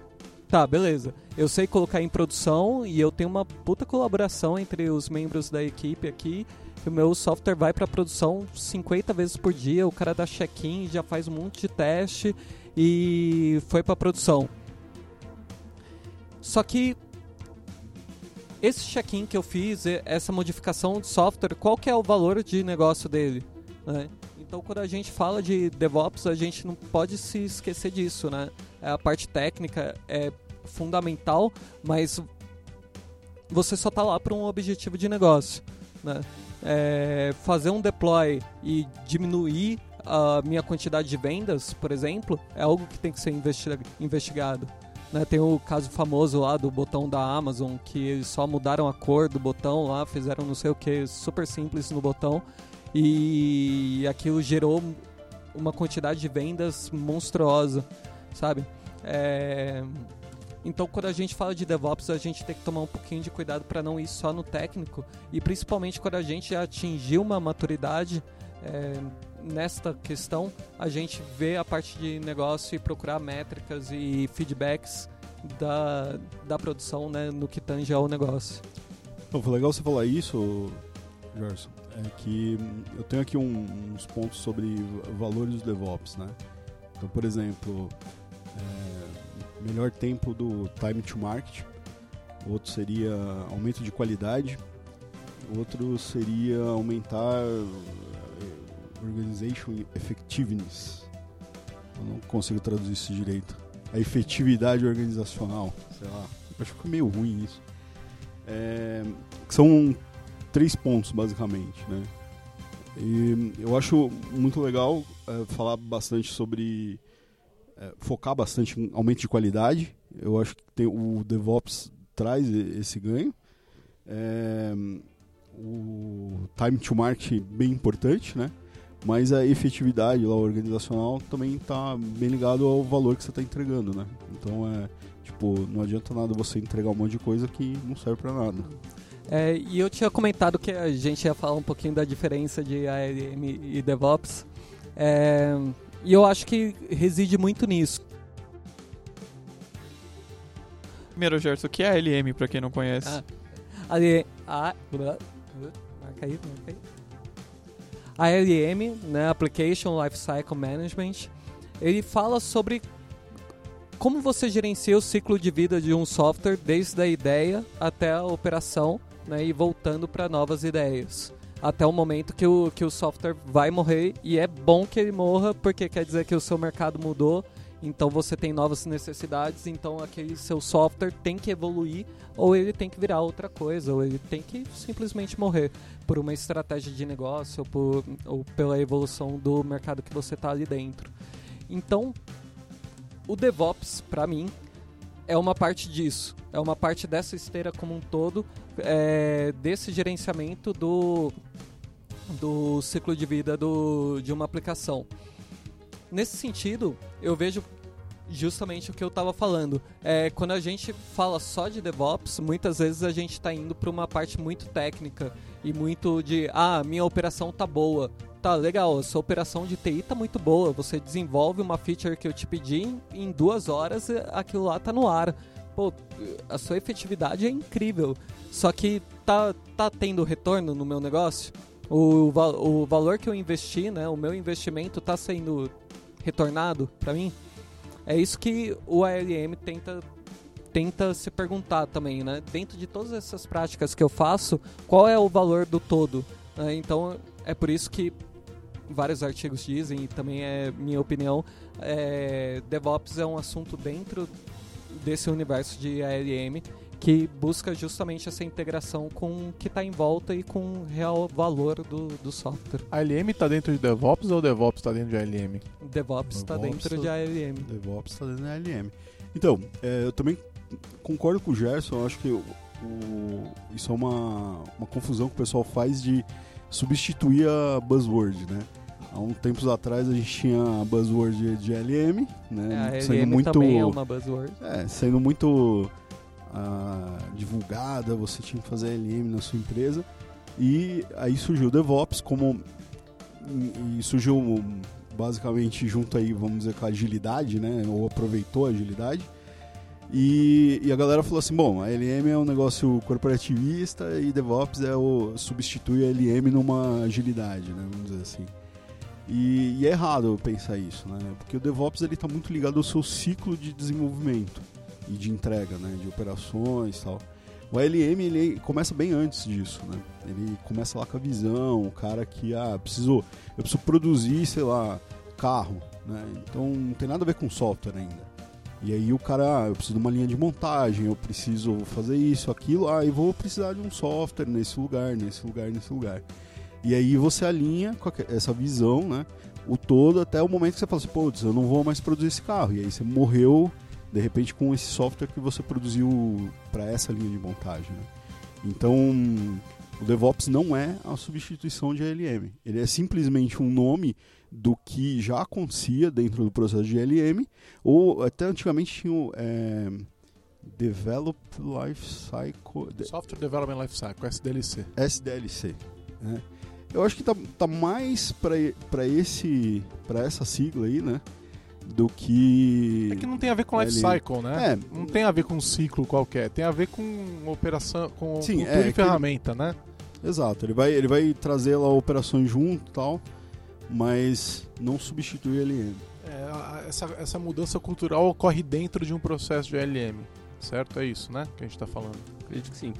Tá, beleza. Eu sei colocar em produção e eu tenho uma puta colaboração entre os membros da equipe aqui. O meu software vai para produção 50 vezes por dia, o cara dá check-in, já faz um monte de teste e foi para produção. Só que esse check-in que eu fiz, essa modificação de software, qual que é o valor de negócio dele? né? Então, quando a gente fala de DevOps, a gente não pode se esquecer disso, né? A parte técnica é fundamental, mas você só está lá para um objetivo de negócio, né? É, fazer um deploy e diminuir a minha quantidade de vendas, por exemplo, é algo que tem que ser investi- investigado. né? Tem o caso famoso lá do botão da Amazon, que eles só mudaram a cor do botão lá, fizeram não sei o que, super simples no botão, e aquilo gerou uma quantidade de vendas monstruosa, sabe? É, Então, quando a gente fala de DevOps, a gente tem que tomar um pouquinho de cuidado para não ir só no técnico e principalmente quando a gente já atingiu uma maturidade é, nesta questão, a gente vê a parte de negócio e procurar métricas e feedbacks da, da produção né, no que tange ao negócio. Não, foi legal você falar isso, Gerson. É que eu tenho aqui um- uns pontos sobre valores do DevOps, né? Então, por exemplo, é, melhor tempo do time to market, outro seria aumento de qualidade, outro seria aumentar eh, organization effectiveness. Eu não consigo traduzir isso direito. A efetividade organizacional, sei lá. Acho que ficou meio ruim isso. É, são três pontos, basicamente, né? E eu acho muito legal é, falar bastante sobre... é, focar bastante em aumento de qualidade. Eu acho que tem, o DevOps traz esse ganho. É, o time to market bem importante, né? Mas a efetividade lá, organizacional também está bem ligado ao valor que você está entregando, né? Então é tipo, não adianta nada você entregar um monte de coisa que não serve para nada. É, e eu tinha comentado que a gente ia falar um pouquinho da diferença de ALM e DevOps. É, e eu acho que reside muito nisso. Primeiro, Gerson, o que é ALM, pra quem não conhece? Ah. A, marca aí, marca aí. ALM, né, Application Lifecycle Management, ele fala sobre como você gerencia o ciclo de vida de um software desde a ideia até a operação né, e voltando para novas ideias. Até o momento que o, que o software vai morrer e é bom que ele morra porque quer dizer que o seu mercado mudou, então você tem novas necessidades, então aquele seu software tem que evoluir ou ele tem que virar outra coisa, ou ele tem que simplesmente morrer por uma estratégia de negócio ou, por, ou pela evolução do mercado que você está ali dentro. Então, o DevOps, para mim, é uma parte disso. É uma parte dessa esteira como um todo, é, desse gerenciamento do, do ciclo de vida do, de uma aplicação. Nesse sentido, eu vejo justamente o que eu estava falando. É, quando a gente fala só de DevOps, muitas vezes a gente está indo para uma parte muito técnica e muito de, ah, minha operação tá boa, tá, legal, sua operação de TI tá muito boa, você desenvolve uma feature que eu te pedi em, duas horas, eh, aquilo lá tá no ar. Pô, a sua efetividade é incrível. Só que tá, tá tendo retorno no meu negócio? O, va- o valor que eu investi, né, o meu investimento tá sendo retornado para mim? É isso que o ALM tenta tenta se perguntar também, né? Dentro de todas essas práticas que eu faço, qual é o valor do todo? né? então, é por isso que vários artigos dizem, e também é minha opinião, é, DevOps é um assunto dentro desse universo de ALM que busca justamente essa integração com o que está em volta e com o real valor do, do software. A ALM tá dentro de DevOps ou DevOps tá dentro de ALM? DevOps está dentro de ALM. DevOps está dentro da LM. Então, é, eu também concordo com o Gerson, eu acho que o- o- isso é uma, uma confusão que o pessoal faz de substituir a buzzword, né? Há uns tempos atrás a gente tinha a buzzword de, LM, né? É, a sendo ALM muito, também é uma buzzword. é, sendo muito ah, divulgada, você tinha que fazer LM na sua empresa. E aí surgiu o DevOps como e e surgiu basicamente junto aí, vamos dizer, com a agilidade, né? Ou aproveitou a agilidade. E, e a galera falou assim, bom, a LM é um negócio corporativista e DevOps é o substitui a LM numa agilidade, né? Vamos dizer assim. E, e é errado pensar isso, né? Porque o DevOps ele está muito ligado ao seu ciclo de desenvolvimento e de entrega, né? De operações e tal. O ALM ele começa bem antes disso, né? Ele começa lá com a visão, o cara que, ah, preciso, eu preciso produzir, sei lá, carro, né? Então não tem nada a ver com software ainda. E aí o cara, ah, eu preciso de uma linha de montagem, eu preciso fazer isso, aquilo, ah, vou precisar de um software nesse lugar, nesse lugar, nesse lugar. E aí você alinha com essa visão, né? O todo até o momento que você fala assim, putz, eu não vou mais produzir esse carro. E aí você morreu, de repente, com esse software que você produziu para essa linha de montagem. Né? Então, o DevOps não é a substituição de ALM. Ele é simplesmente um nome do que já acontecia dentro do processo de ALM, ou até antigamente tinha o é, Develop Life Cycle, de- Software Development Lifecycle, SDLC. SDLC. Né? Eu acho que tá, tá mais para esse para essa sigla aí, né? Do que. É que não tem a ver com Ele- Lifecycle, né? É. Não tem a ver com um ciclo qualquer, tem a ver com operação, com Sim, cultura é e que- ferramenta, né? Exato, ele vai, ele vai trazer lá operações junto e tal, mas não substitui LM. É, essa, essa mudança cultural ocorre dentro de um processo de LM, certo? É isso, né? Que a gente tá falando. Acredito que sim.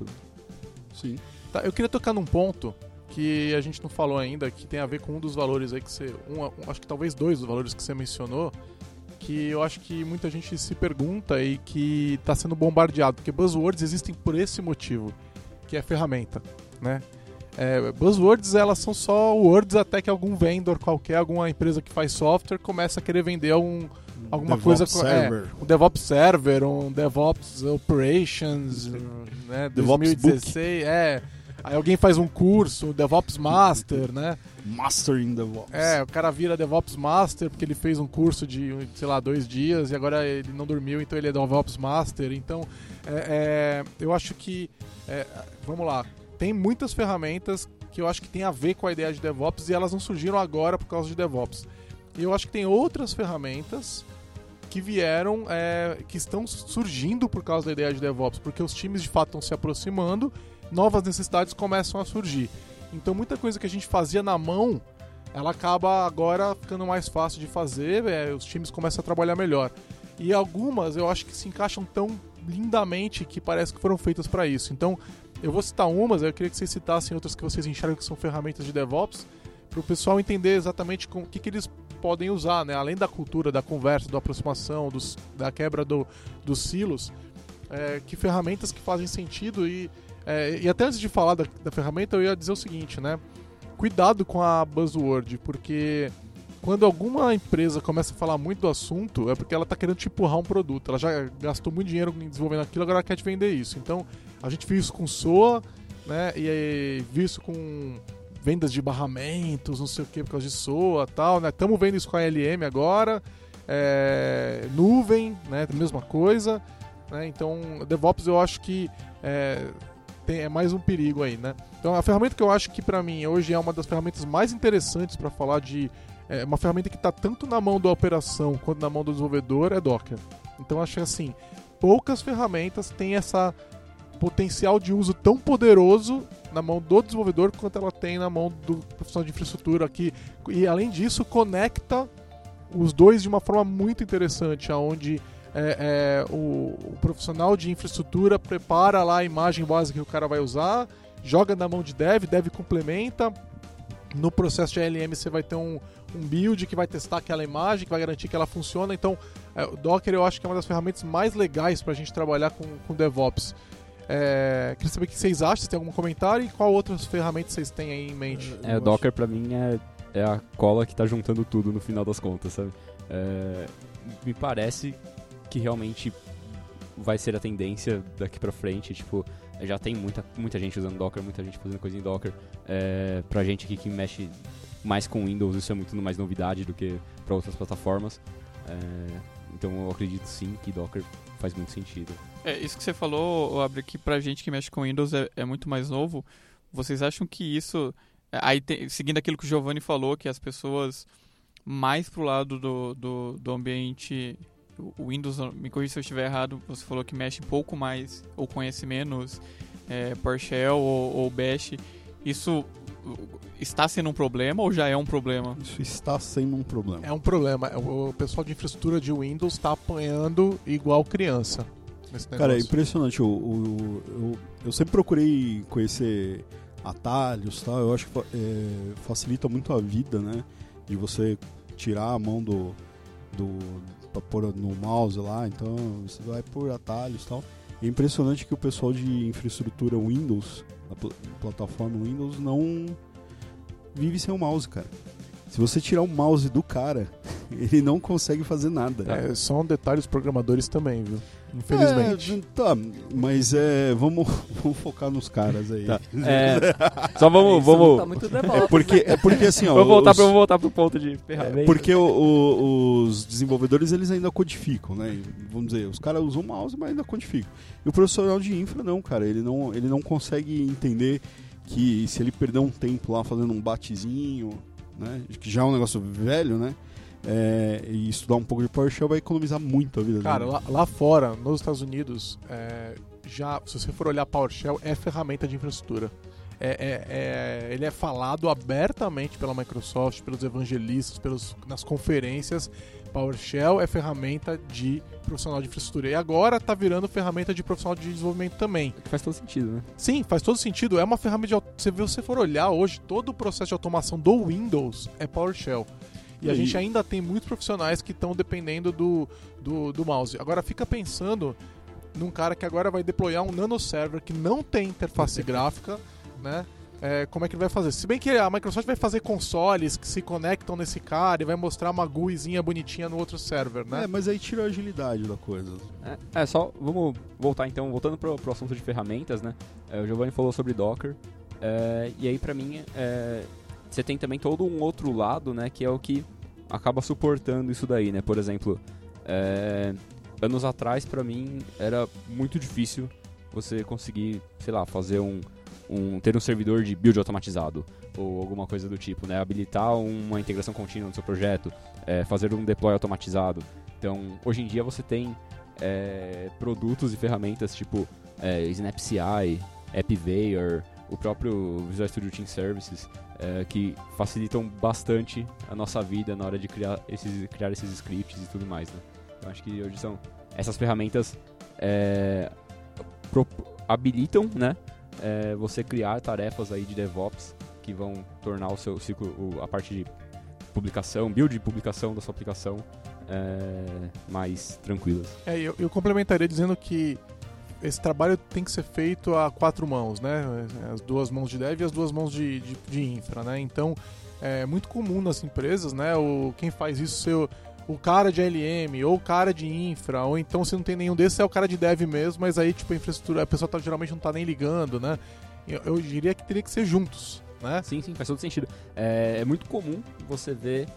Sim. Tá, eu queria tocar num ponto que a gente não falou ainda, que tem a ver com um dos valores aí que você. Um, um- acho que talvez dois dos valores que você mencionou, que eu acho que muita gente se pergunta e que está sendo bombardeado, porque buzzwords existem por esse motivo, que é ferramenta, né? É, buzzwords elas são só words até que algum vendor qualquer, alguma empresa que faz software começa a querer vender algum, alguma DevOps coisa co- é, server. um DevOps Server, um DevOps Operations, né? DevOps 2016, é. Aí alguém faz um curso, DevOps Master, né? Mastering DevOps. É, o cara vira DevOps Master porque ele fez um curso de, sei lá, dois dias e agora ele não dormiu, então ele é DevOps Master. Então, é, é, eu acho que, é, vamos lá, tem muitas ferramentas que eu acho que tem a ver com a ideia de DevOps e elas não surgiram agora por causa de DevOps. E eu acho que tem outras ferramentas que vieram, é, que estão surgindo por causa da ideia de DevOps, porque os times de fato estão se aproximando, novas necessidades começam a surgir. Então muita coisa que a gente fazia na mão, ela acaba agora ficando mais fácil de fazer, é, os times começam a trabalhar melhor. E algumas eu acho que se encaixam tão lindamente que parece que foram feitas para isso. Então eu vou citar umas, eu queria que vocês citassem outras que vocês enxergam que são ferramentas de DevOps, para o pessoal entender exatamente o que, que eles podem usar, né? além da cultura, da conversa, da aproximação, dos, da quebra do, dos silos, é, que ferramentas que fazem sentido e, é, e até antes de falar da, da ferramenta eu ia dizer o seguinte, né? Cuidado com a buzzword, porque quando alguma empresa começa a falar muito do assunto, é porque ela está querendo te empurrar um produto. Ela já gastou muito dinheiro desenvolvendo aquilo, agora ela quer te vender isso. Então, a gente viu isso com SOA, né? E viu isso com vendas de barramentos, não sei o que, por causa de SOA tal, né? Estamos vendo isso com a LM agora. É, nuvem, né? Mesma coisa. Né? Então, DevOps eu acho que é, tem, é mais um perigo aí, né? Então a ferramenta que eu acho que para mim hoje é uma das ferramentas mais interessantes para falar de é uma ferramenta que está tanto na mão da operação quanto na mão do desenvolvedor é Docker. Então acho que assim, poucas ferramentas têm essa potencial de uso tão poderoso na mão do desenvolvedor quanto ela tem na mão do profissional de infraestrutura aqui. E além disso, conecta os dois de uma forma muito interessante, aonde é, é, o, o, profissional de infraestrutura prepara lá a imagem básica que o cara vai usar, joga na mão de dev, dev complementa. No processo de ALM você vai ter um, um build que vai testar aquela imagem, que vai garantir que ela funciona. Então, é, o Docker eu acho que é uma das ferramentas mais legais para a gente trabalhar com, com DevOps. É, queria saber o que vocês acham, se tem algum comentário e qual outras ferramentas vocês têm aí em mente. É, o Docker pra mim é, é a cola que tá juntando tudo no final das contas, sabe? É, me parece que realmente vai ser a tendência daqui pra frente, tipo, já tem muita, muita gente usando Docker, muita gente fazendo coisa em Docker. É, pra gente aqui que mexe mais com Windows, isso é muito mais novidade do que para outras plataformas. É, então eu acredito sim que Docker faz muito sentido. É, isso que você falou, abre que pra gente que mexe com Windows é, é muito mais novo. Vocês acham que isso. é, Aí, tem- seguindo aquilo que o Giovanni falou, que as pessoas mais pro lado do, do, do ambiente. O Windows, me corrija se eu estiver errado, você falou que mexe um pouco mais ou conhece menos é, PowerShell ou, ou Bash. Isso está sendo um problema ou já é um problema? Isso está sendo um problema. É um problema. O pessoal de infraestrutura de Windows está apanhando igual criança. Nesse Cara, é negócio. impressionante. O, o- eu, eu sempre procurei conhecer atalhos tal. Eu acho que é, facilita muito a vida, né? De você tirar a mão do. do pra pôr no mouse lá. Então você vai por atalhos tal. É impressionante que o pessoal de infraestrutura Windows, da pl- plataforma Windows, não vive sem o mouse, cara. Se você tirar o mouse do cara, ele não consegue fazer nada. É, são detalhes programadores também, viu? Infelizmente. É, tá, mas é, vamos, vamos focar nos caras aí. Tá. É, só vamos, vamos, tá muito É porque, é porque assim, ó. vamos voltar, os- pra, vamos voltar pro ponto de é, ferramenta. porque o- o- os desenvolvedores eles ainda codificam, né? Vamos dizer, os caras usam mouse, mas ainda codificam. E o profissional de infra não, cara. Ele não, ele não consegue entender que se ele perder um tempo lá fazendo um batezinho, né? Que já é um negócio velho, né? É, e estudar um pouco de PowerShell vai economizar muito a vida Cara, dele. lá, lá fora, nos Estados Unidos, é, já, se você for olhar PowerShell, é ferramenta de infraestrutura. É, é- é- ele é falado abertamente pela Microsoft, pelos evangelistas, pelos, nas conferências. PowerShell é ferramenta de profissional de infraestrutura. E agora tá virando ferramenta de profissional de desenvolvimento também. Que faz todo sentido, né? Sim, faz todo sentido. É uma ferramenta de. Se você for olhar hoje, todo o processo de automação do Windows é PowerShell. E a E- gente ainda tem muitos profissionais que estão dependendo do, do, do mouse. Agora fica pensando num cara que agora vai deployar um nano server que não tem interface gráfica, né? É, como é que ele vai fazer? Se bem que a Microsoft vai fazer consoles que se conectam nesse cara e vai mostrar uma GUIzinha bonitinha no outro server, né? É, mas aí tira a agilidade da coisa. É, é, só vamos voltar então, voltando pro, pro assunto de ferramentas, né? É, o Giovanni falou sobre Docker. é, e aí, pra mim, é, você tem também todo um outro lado, né? Que é o que acaba suportando isso daí, né? Por exemplo, é, anos atrás, pra mim, era muito difícil você conseguir, sei lá, fazer um, um ter um servidor de build automatizado ou alguma coisa do tipo, né? Habilitar uma integração contínua no seu projeto, é, fazer um deploy automatizado. Então, hoje em dia você tem é, produtos e ferramentas tipo é, SnapCI, AppVeyor, o próprio Visual Studio Team Services, é, que facilitam bastante a nossa vida na hora de criar esses, criar esses scripts e tudo mais. Né? Eu acho que hoje são essas ferramentas é, habilitam, né, é, você criar tarefas aí de DevOps que vão tornar o seu ciclo, a parte de publicação, build e publicação da sua aplicação é, mais tranquilas. É, eu, eu complementaria dizendo que esse trabalho tem que ser feito a quatro mãos, né? As duas mãos de dev e as duas mãos de, de, de infra, né? Então, é muito comum nas empresas, né? O, quem faz isso ser o, cara de LM ou o cara de infra, ou então se não tem nenhum desses é o cara de dev mesmo, mas aí, tipo, a infraestrutura, a pessoa tá, geralmente não tá nem ligando, né? Eu, eu diria que teria que ser juntos, né? Sim, sim, faz todo sentido. É, é muito comum você ver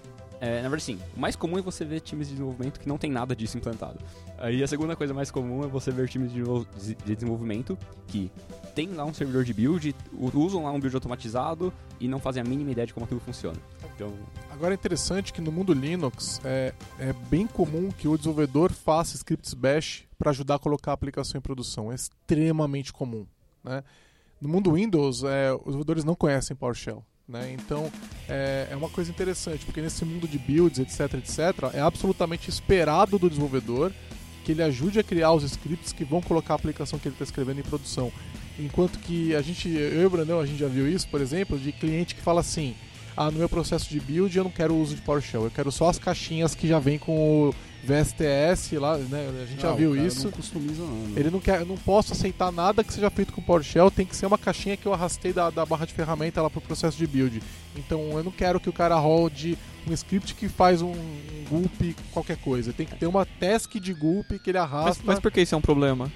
É, na verdade, sim. O mais comum é você ver times de desenvolvimento que não tem nada disso implantado. Aí a segunda coisa mais comum é você ver times de de desenvolvimento que tem lá um servidor de build, usam lá um build automatizado e não fazem a mínima ideia de como aquilo funciona. Então, Agora é interessante que no mundo Linux é, é bem comum que o desenvolvedor faça scripts bash para ajudar a colocar a aplicação em produção. É extremamente comum. Né? No mundo Windows, é, os desenvolvedores não conhecem PowerShell. Né? Então é, é uma coisa interessante, porque nesse mundo de builds, etc, etc, é absolutamente esperado do desenvolvedor que ele ajude a criar os scripts que vão colocar a aplicação que ele está escrevendo em produção. Enquanto que a gente, eu e o Brandão, a gente já viu isso, por exemplo, de cliente que fala assim: ah, no meu processo de build eu não quero o uso de PowerShell, eu quero só as caixinhas que já vem com o VSTS lá, né? A gente já Ah, o viu isso. Não customiza nada. Ele não quer, eu não posso aceitar nada que seja feito com PowerShell, tem que ser uma caixinha que eu arrastei da, da barra de ferramenta lá pro processo de build. Então eu não quero que o cara rode um script que faz um, um gulp qualquer coisa. Tem que ter uma task de gulp que ele Mas, arrasta. mas por que isso é um problema?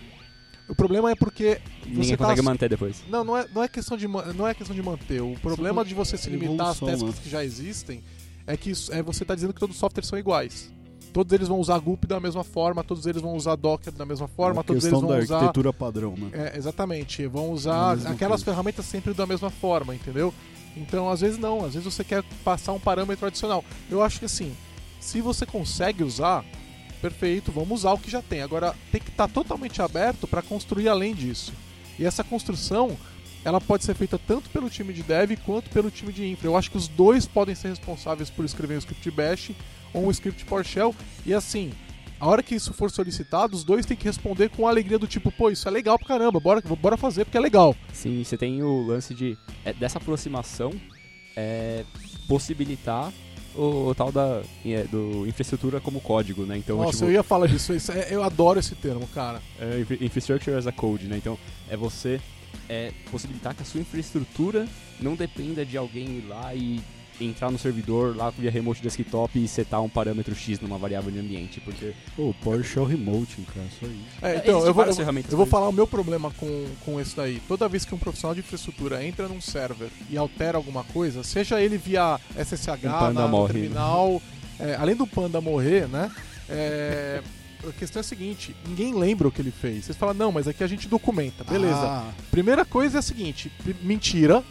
O problema é porque ninguém você tá consegue manter depois. não, não é, não é questão de não é questão de manter. O problema de você se limitar às tasks né? que já existem é que isso- é você está dizendo que todos os softwares são iguais. Todos eles vão usar Gulp da mesma forma, todos eles vão usar Docker da mesma forma, a todos eles questão vão da usar arquitetura padrão, né? é, exatamente, vão Da usar aquelas coisa. ferramentas sempre da mesma forma, entendeu? Então, às vezes não, às vezes você quer passar um parâmetro adicional. Eu acho que assim, se você consegue usar, perfeito, vamos usar o que já tem. Agora, tem que estar totalmente aberto para construir além disso. E essa construção, ela pode ser feita tanto pelo time de dev quanto pelo time de infra. Eu acho que os dois podem ser responsáveis por escrever um script bash ou um script PowerShell. E assim, a hora que isso for solicitado, os dois têm que responder com alegria do tipo, pô, isso é legal pra caramba, bora, bora fazer porque é legal. Sim, você tem o lance de é, dessa aproximação é, possibilitar o, o tal da é, do infraestrutura como código, né? Então, Nossa, tipo, eu ia falar disso, isso é- eu adoro esse termo, cara. é, infra- infrastructure as a code, né? Então, é você é, possibilitar que a sua infraestrutura não dependa de alguém ir lá e entrar no servidor lá via remote desktop e setar um parâmetro X numa variável de ambiente, porque Pô, PowerShell Remote, cara, só isso. É, então, eu vou, eu, eu vou falar o meu problema com, com isso daí. Toda vez que um profissional de infraestrutura entra num server e altera alguma coisa, seja ele via SSH, Um na, no morre. terminal, é, além do panda morrer, né? é, a questão é a seguinte: ninguém lembra o que ele fez. Vocês falam, não, mas aqui a gente documenta. Beleza. Ah, Primeira coisa é a seguinte: mentira,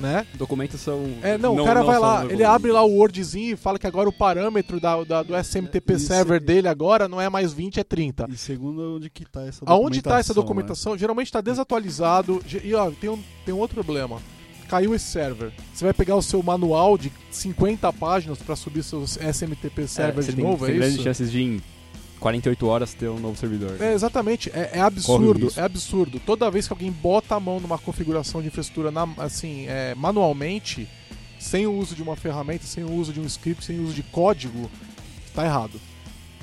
né? documentos são. É, não, o cara vai são lá, ele abre lá o Wordzinho e fala que agora o parâmetro da, da- do SMTP Isso- server dele agora não é mais 20, é 30. e segundo onde que tá essa Aonde tá essa né? documentação? Geralmente está desatualizado. E ó, tem um, tem um outro problema. Caiu esse server. Você vai pegar o seu manual de 50 páginas para subir seu SMTP server você de tem, novo, tem é grandes isso? chances de 48 horas ter um novo servidor. É, exatamente, é, é absurdo, é absurdo. Toda vez que alguém bota a mão numa configuração de infraestrutura na- assim, é, manualmente, sem o uso de uma ferramenta, sem o uso de um script, sem o uso de código, tá errado.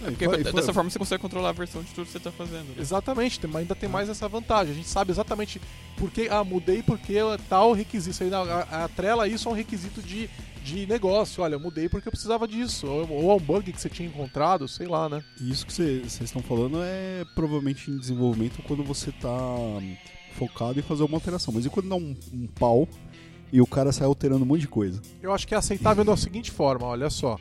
É, Porque e foi- e foi- dessa forma você consegue controlar a versão de tudo que você tá fazendo. né? Exatamente, tem- ainda tem mais essa vantagem. A gente sabe exatamente por que. Ah, mudei porque é tal requisito. A- atrela isso a um requisito de, de negócio. Olha, eu mudei porque eu precisava disso. Ou, ou a um bug que você tinha encontrado, sei lá, né? Isso que vocês estão falando é provavelmente em desenvolvimento quando você tá hum, focado em fazer uma alteração. Mas e quando dá um, um pau e o cara sai alterando um monte de coisa? Eu acho que é aceitável da seguinte forma: olha só.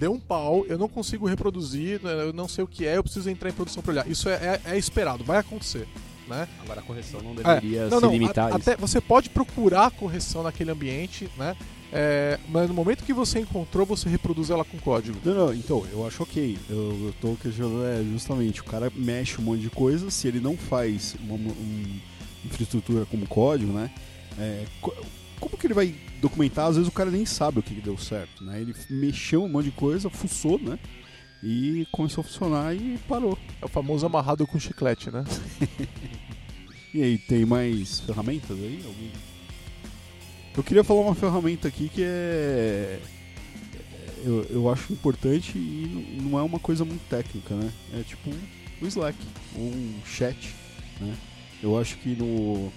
Deu um pau, eu não consigo reproduzir, né, eu não sei o que é, eu preciso entrar em produção para olhar. Isso é, é- é esperado, vai acontecer. Né? Agora a correção não É, deveria não, se não, limitar a- a isso. até você pode procurar correção naquele ambiente, né? É, mas no momento que você encontrou, você reproduz ela com código. Não, não, então, eu acho ok. Eu, eu tô questionando, é, justamente, o cara mexe um monte de coisa, se ele não faz uma, um- infraestrutura como código, né? é, co- como que ele vai documentar? Às vezes o cara nem sabe o que, que deu certo, né? Ele mexeu um monte de coisa, fuçou, né? E começou a funcionar e parou. É o famoso amarrado com chiclete, né? E aí, tem mais ferramentas aí? Alguém? Eu queria falar uma ferramenta aqui que é. Eu, eu acho importante e não é uma coisa muito técnica, né? É tipo o Slack, um chat, né? Eu acho que no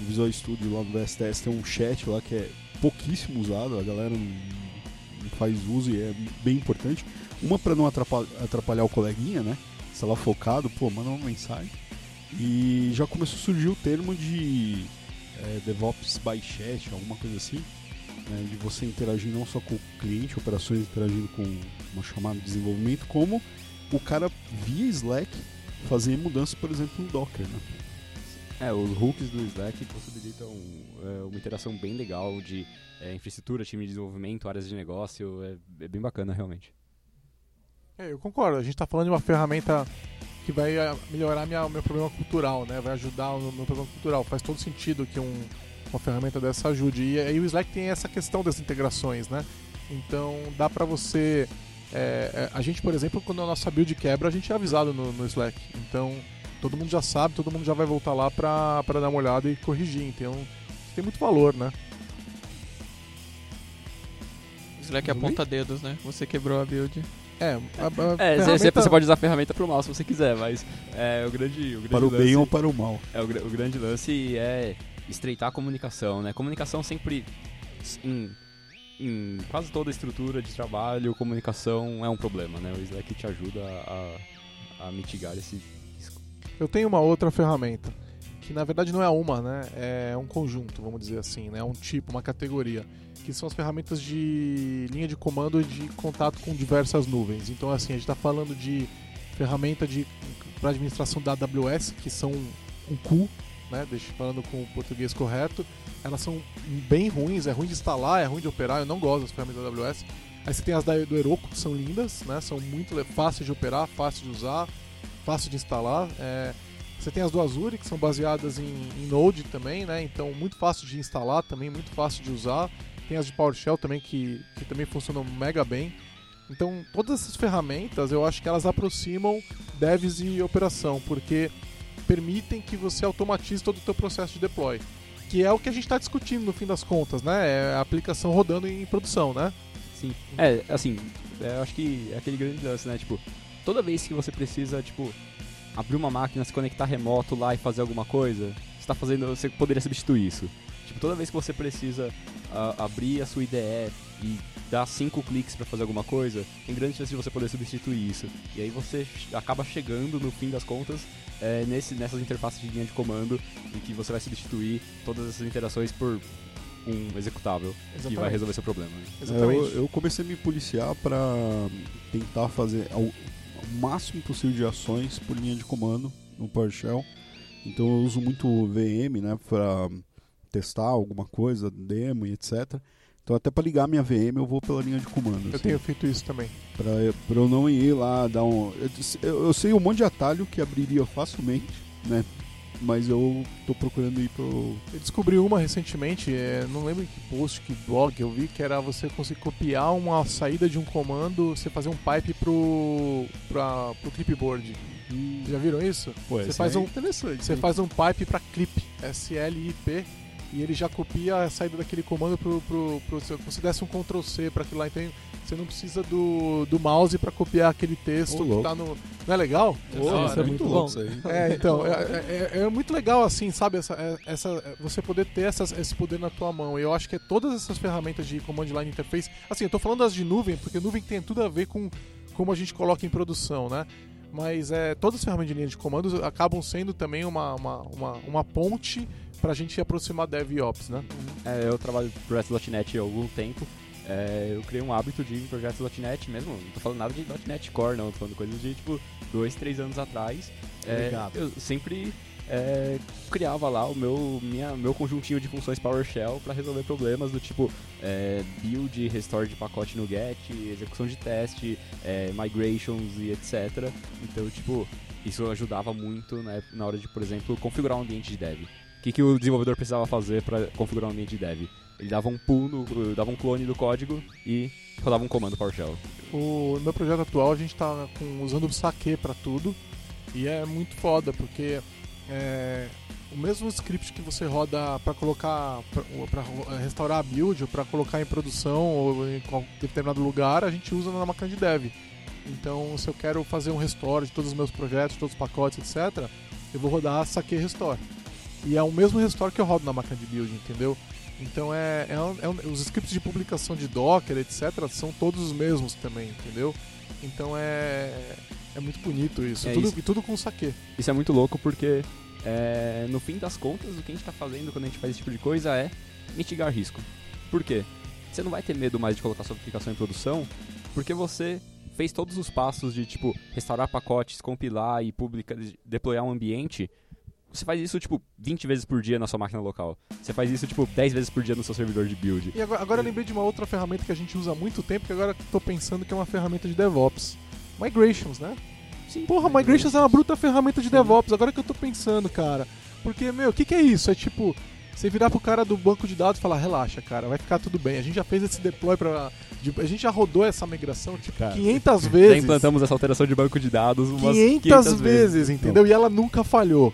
Visual Studio lá do VSTS tem um chat lá que é pouquíssimo usado, a galera não faz uso e é bem importante. Uma para não atrapalhar, atrapalhar o coleguinha, né? Se ela focado, pô, manda uma mensagem. E já começou a surgir o termo de é, DevOps by chat, alguma coisa assim. né, de você interagir não só com o cliente, operações interagindo com uma chamada de desenvolvimento, como o cara via Slack fazer mudanças, por exemplo, no Docker. Né? É, os hooks do Slack possibilitam é, uma interação bem legal de é, infraestrutura, time de desenvolvimento, áreas de negócio. É, é bem bacana, realmente. É, eu concordo. A gente está falando de uma ferramenta que vai ah, melhorar minha, meu problema cultural, né? Vai ajudar o meu problema cultural. Faz todo sentido que um, uma ferramenta dessa ajude. E aí o Slack tem essa questão das integrações, né? Então dá para você. É, é, a gente, por exemplo, quando a nossa build quebra, a gente é avisado no, no Slack. Então todo mundo já sabe, todo mundo já vai voltar lá para dar uma olhada e corrigir. Então tem muito valor, né? Slack aponta dedos, né? Você quebrou a build. É, a, a É, você- ferramenta- você pode usar a ferramenta pro mal se você quiser, mas é, o grande, o grande Para o lance, bem ou para o mal. é, o, o grande lance é estreitar a comunicação, né? Comunicação sempre em, em quase toda a estrutura de trabalho, comunicação é um problema, né? O Slack te ajuda a, a mitigar esse risco. Eu tenho uma outra ferramenta, que na verdade não é uma, né? É um conjunto, vamos dizer assim, né? É um tipo, uma categoria, que são as ferramentas de linha de comando de contato com diversas nuvens. Então, assim, a gente está falando de ferramenta de para administração da AWS, que são um cu, né? Deixa falando com o português correto. Elas são bem ruins, é ruim de instalar, é ruim de operar. Eu não gosto das ferramentas da AWS. Aí você tem as do Heroku, que são lindas, né? São muito fáceis de operar, fáceis de usar, fácil de instalar. É, você tem as do Azure, que são baseadas em, em Node também, né? Então, muito fácil de instalar também, muito fácil de usar. Tem as de PowerShell também, que, que também funcionam mega bem. Então, todas essas ferramentas, eu acho que elas aproximam devs e operação, porque permitem que você automatize todo o teu processo de deploy. Que é o que a gente está discutindo no fim das contas, né? É a aplicação rodando em produção, né? Sim. É, assim, é, eu acho que é aquele grande lance, né? Tipo, toda vez que você precisa, tipo, abrir uma máquina, se conectar remoto lá e fazer alguma coisa, você tá fazendo. Você poderia substituir isso. Tipo, toda vez que você precisa abrir a sua IDE e dar cinco cliques para fazer alguma coisa, tem grande chance de você poder substituir isso. E aí você acaba chegando, no fim das contas, é, nesse, nessas interfaces de linha de comando em que você vai substituir todas essas interações por um executável que vai resolver seu problema. né? Exatamente. É, Eu, eu comecei a me policiar para tentar fazer o o máximo possível de ações por linha de comando no PowerShell. Então eu uso muito o VM, né, para testar alguma coisa, demo e etc. Então até para ligar minha VM eu vou pela linha de comando. Eu assim, tenho feito isso também. pra eu não ir lá dar um. Eu, eu- sei um monte de atalho que abriria facilmente, né? Mas eu tô procurando ir pro. Eu descobri uma recentemente, é, não lembro em que post, que blog eu vi, que era você conseguir copiar uma saída de um comando, você fazer um pipe pro, pra, pro clipboard. Já viram isso? Pô, Você faz é um- interessante. Você hein? faz um pipe para clip, S-L-I-P, e ele já copia a saída daquele comando pro, pro, pro se você desse um Ctrl C para aquilo lá, então você não precisa do, do mouse para copiar aquele texto Ô, que tá no. Não é legal? Ah, isso é é muito muito louco bom. isso aí. É, então, é, é- é muito legal assim, sabe, essa, é- essa, você poder ter essas, esse poder na tua mão. E eu acho que é todas essas ferramentas de command line interface, assim, eu tô falando das de nuvem, porque nuvem tem tudo a ver com como a gente coloca em produção, né? Mas é, todas as ferramentas de linha de comandos acabam sendo também uma, uma, uma, uma ponte pra gente aproximar Dev e Ops, né? É, eu trabalho pro projetos.net há algum tempo. É, eu criei um hábito de ir em projetos.net mesmo. Não tô falando nada de .NET Core, não. Tô falando coisas de, tipo, dois, três anos atrás. É, eu sempre é, criava lá o meu, minha, meu conjuntinho de funções PowerShell para resolver problemas do tipo é, build, restore de pacote no get, execução de teste, é, migrations e etc. Então, tipo, isso ajudava muito né, na hora de, por exemplo, configurar um ambiente de dev. O que, que o desenvolvedor precisava fazer para configurar um ambiente de dev? Ele dava um pull, no- dava um clone do código e rodava um comando PowerShell. O no meu projeto atual a gente tá com- usando o Saque para tudo e é muito foda porque é, o mesmo script que você roda para colocar para restaurar a build ou para colocar em produção ou em determinado lugar a gente usa na máquina de dev. Então, se eu quero fazer um restore de todos os meus projetos, todos os pacotes, etc, eu vou rodar Saque Restore. E é o mesmo restore que eu rodo na máquina de build, entendeu? Então é, é, um- é um- os scripts de publicação de Docker, etc, são todos os mesmos também, entendeu? Então é é muito bonito isso. É tudo, isso. E tudo com saque. Isso é muito louco porque, é, no fim das contas, o que a gente está fazendo quando a gente faz esse tipo de coisa é mitigar risco. Por quê? Você não vai ter medo mais de colocar sua aplicação em produção, porque você fez todos os passos de, tipo, restaurar pacotes, compilar e publicar, deployar um ambiente. Você faz isso, tipo, 20 vezes por dia na sua máquina local. Você faz isso, tipo, 10 vezes por dia no seu servidor de build. E agora, agora eu lembrei de uma outra ferramenta que a gente usa há muito tempo, que agora tô pensando que é uma ferramenta de DevOps. Migrations, né? Sim, Porra, Migrations é uma bruta ferramenta de DevOps, agora que eu tô pensando, cara. Porque, meu, o que, que é isso? É tipo, você virar pro cara do banco de dados e falar, relaxa, cara, vai ficar tudo bem. A gente já fez esse deploy pra. a gente já rodou essa migração, tipo, Cara, 500 Já vezes. implantamos essa alteração de banco de dados umas 500, 500 vezes, entendeu? E ela nunca falhou.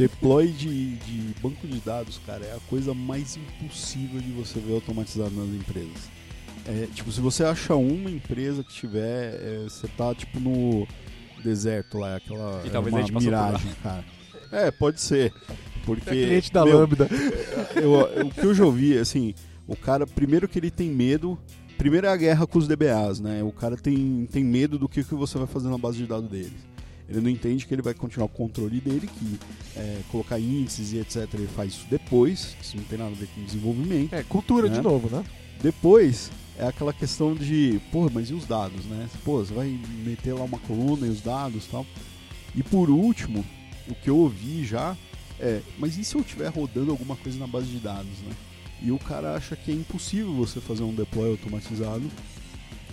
Deploy de, de banco de dados, cara, é a coisa mais impossível de você ver automatizado nas empresas. É, tipo, se você acha uma empresa que tiver, é, você tá tipo no deserto lá, aquela E é talvez a uma gente por lá. miragem, cara. É, pode ser. Porque É cliente da meu, Lambda. eu- eu- o que eu já ouvi, assim, o cara, primeiro que ele tem medo, primeiro é a guerra com os DBAs, né? O cara tem, tem medo do que, que você vai fazer na base de dados dele. Ele não entende que ele vai continuar o controle dele, que é, colocar índices e etc. Ele faz isso depois, isso não tem nada a ver com desenvolvimento. É, cultura Né? de novo, né? Depois é aquela questão de, porra, mas e os dados, né? Pô, você vai meter lá uma coluna e os dados e tal. E por último, o que eu ouvi já é, mas e se eu estiver rodando alguma coisa na base de dados, né? E o cara acha que é impossível você fazer um deploy automatizado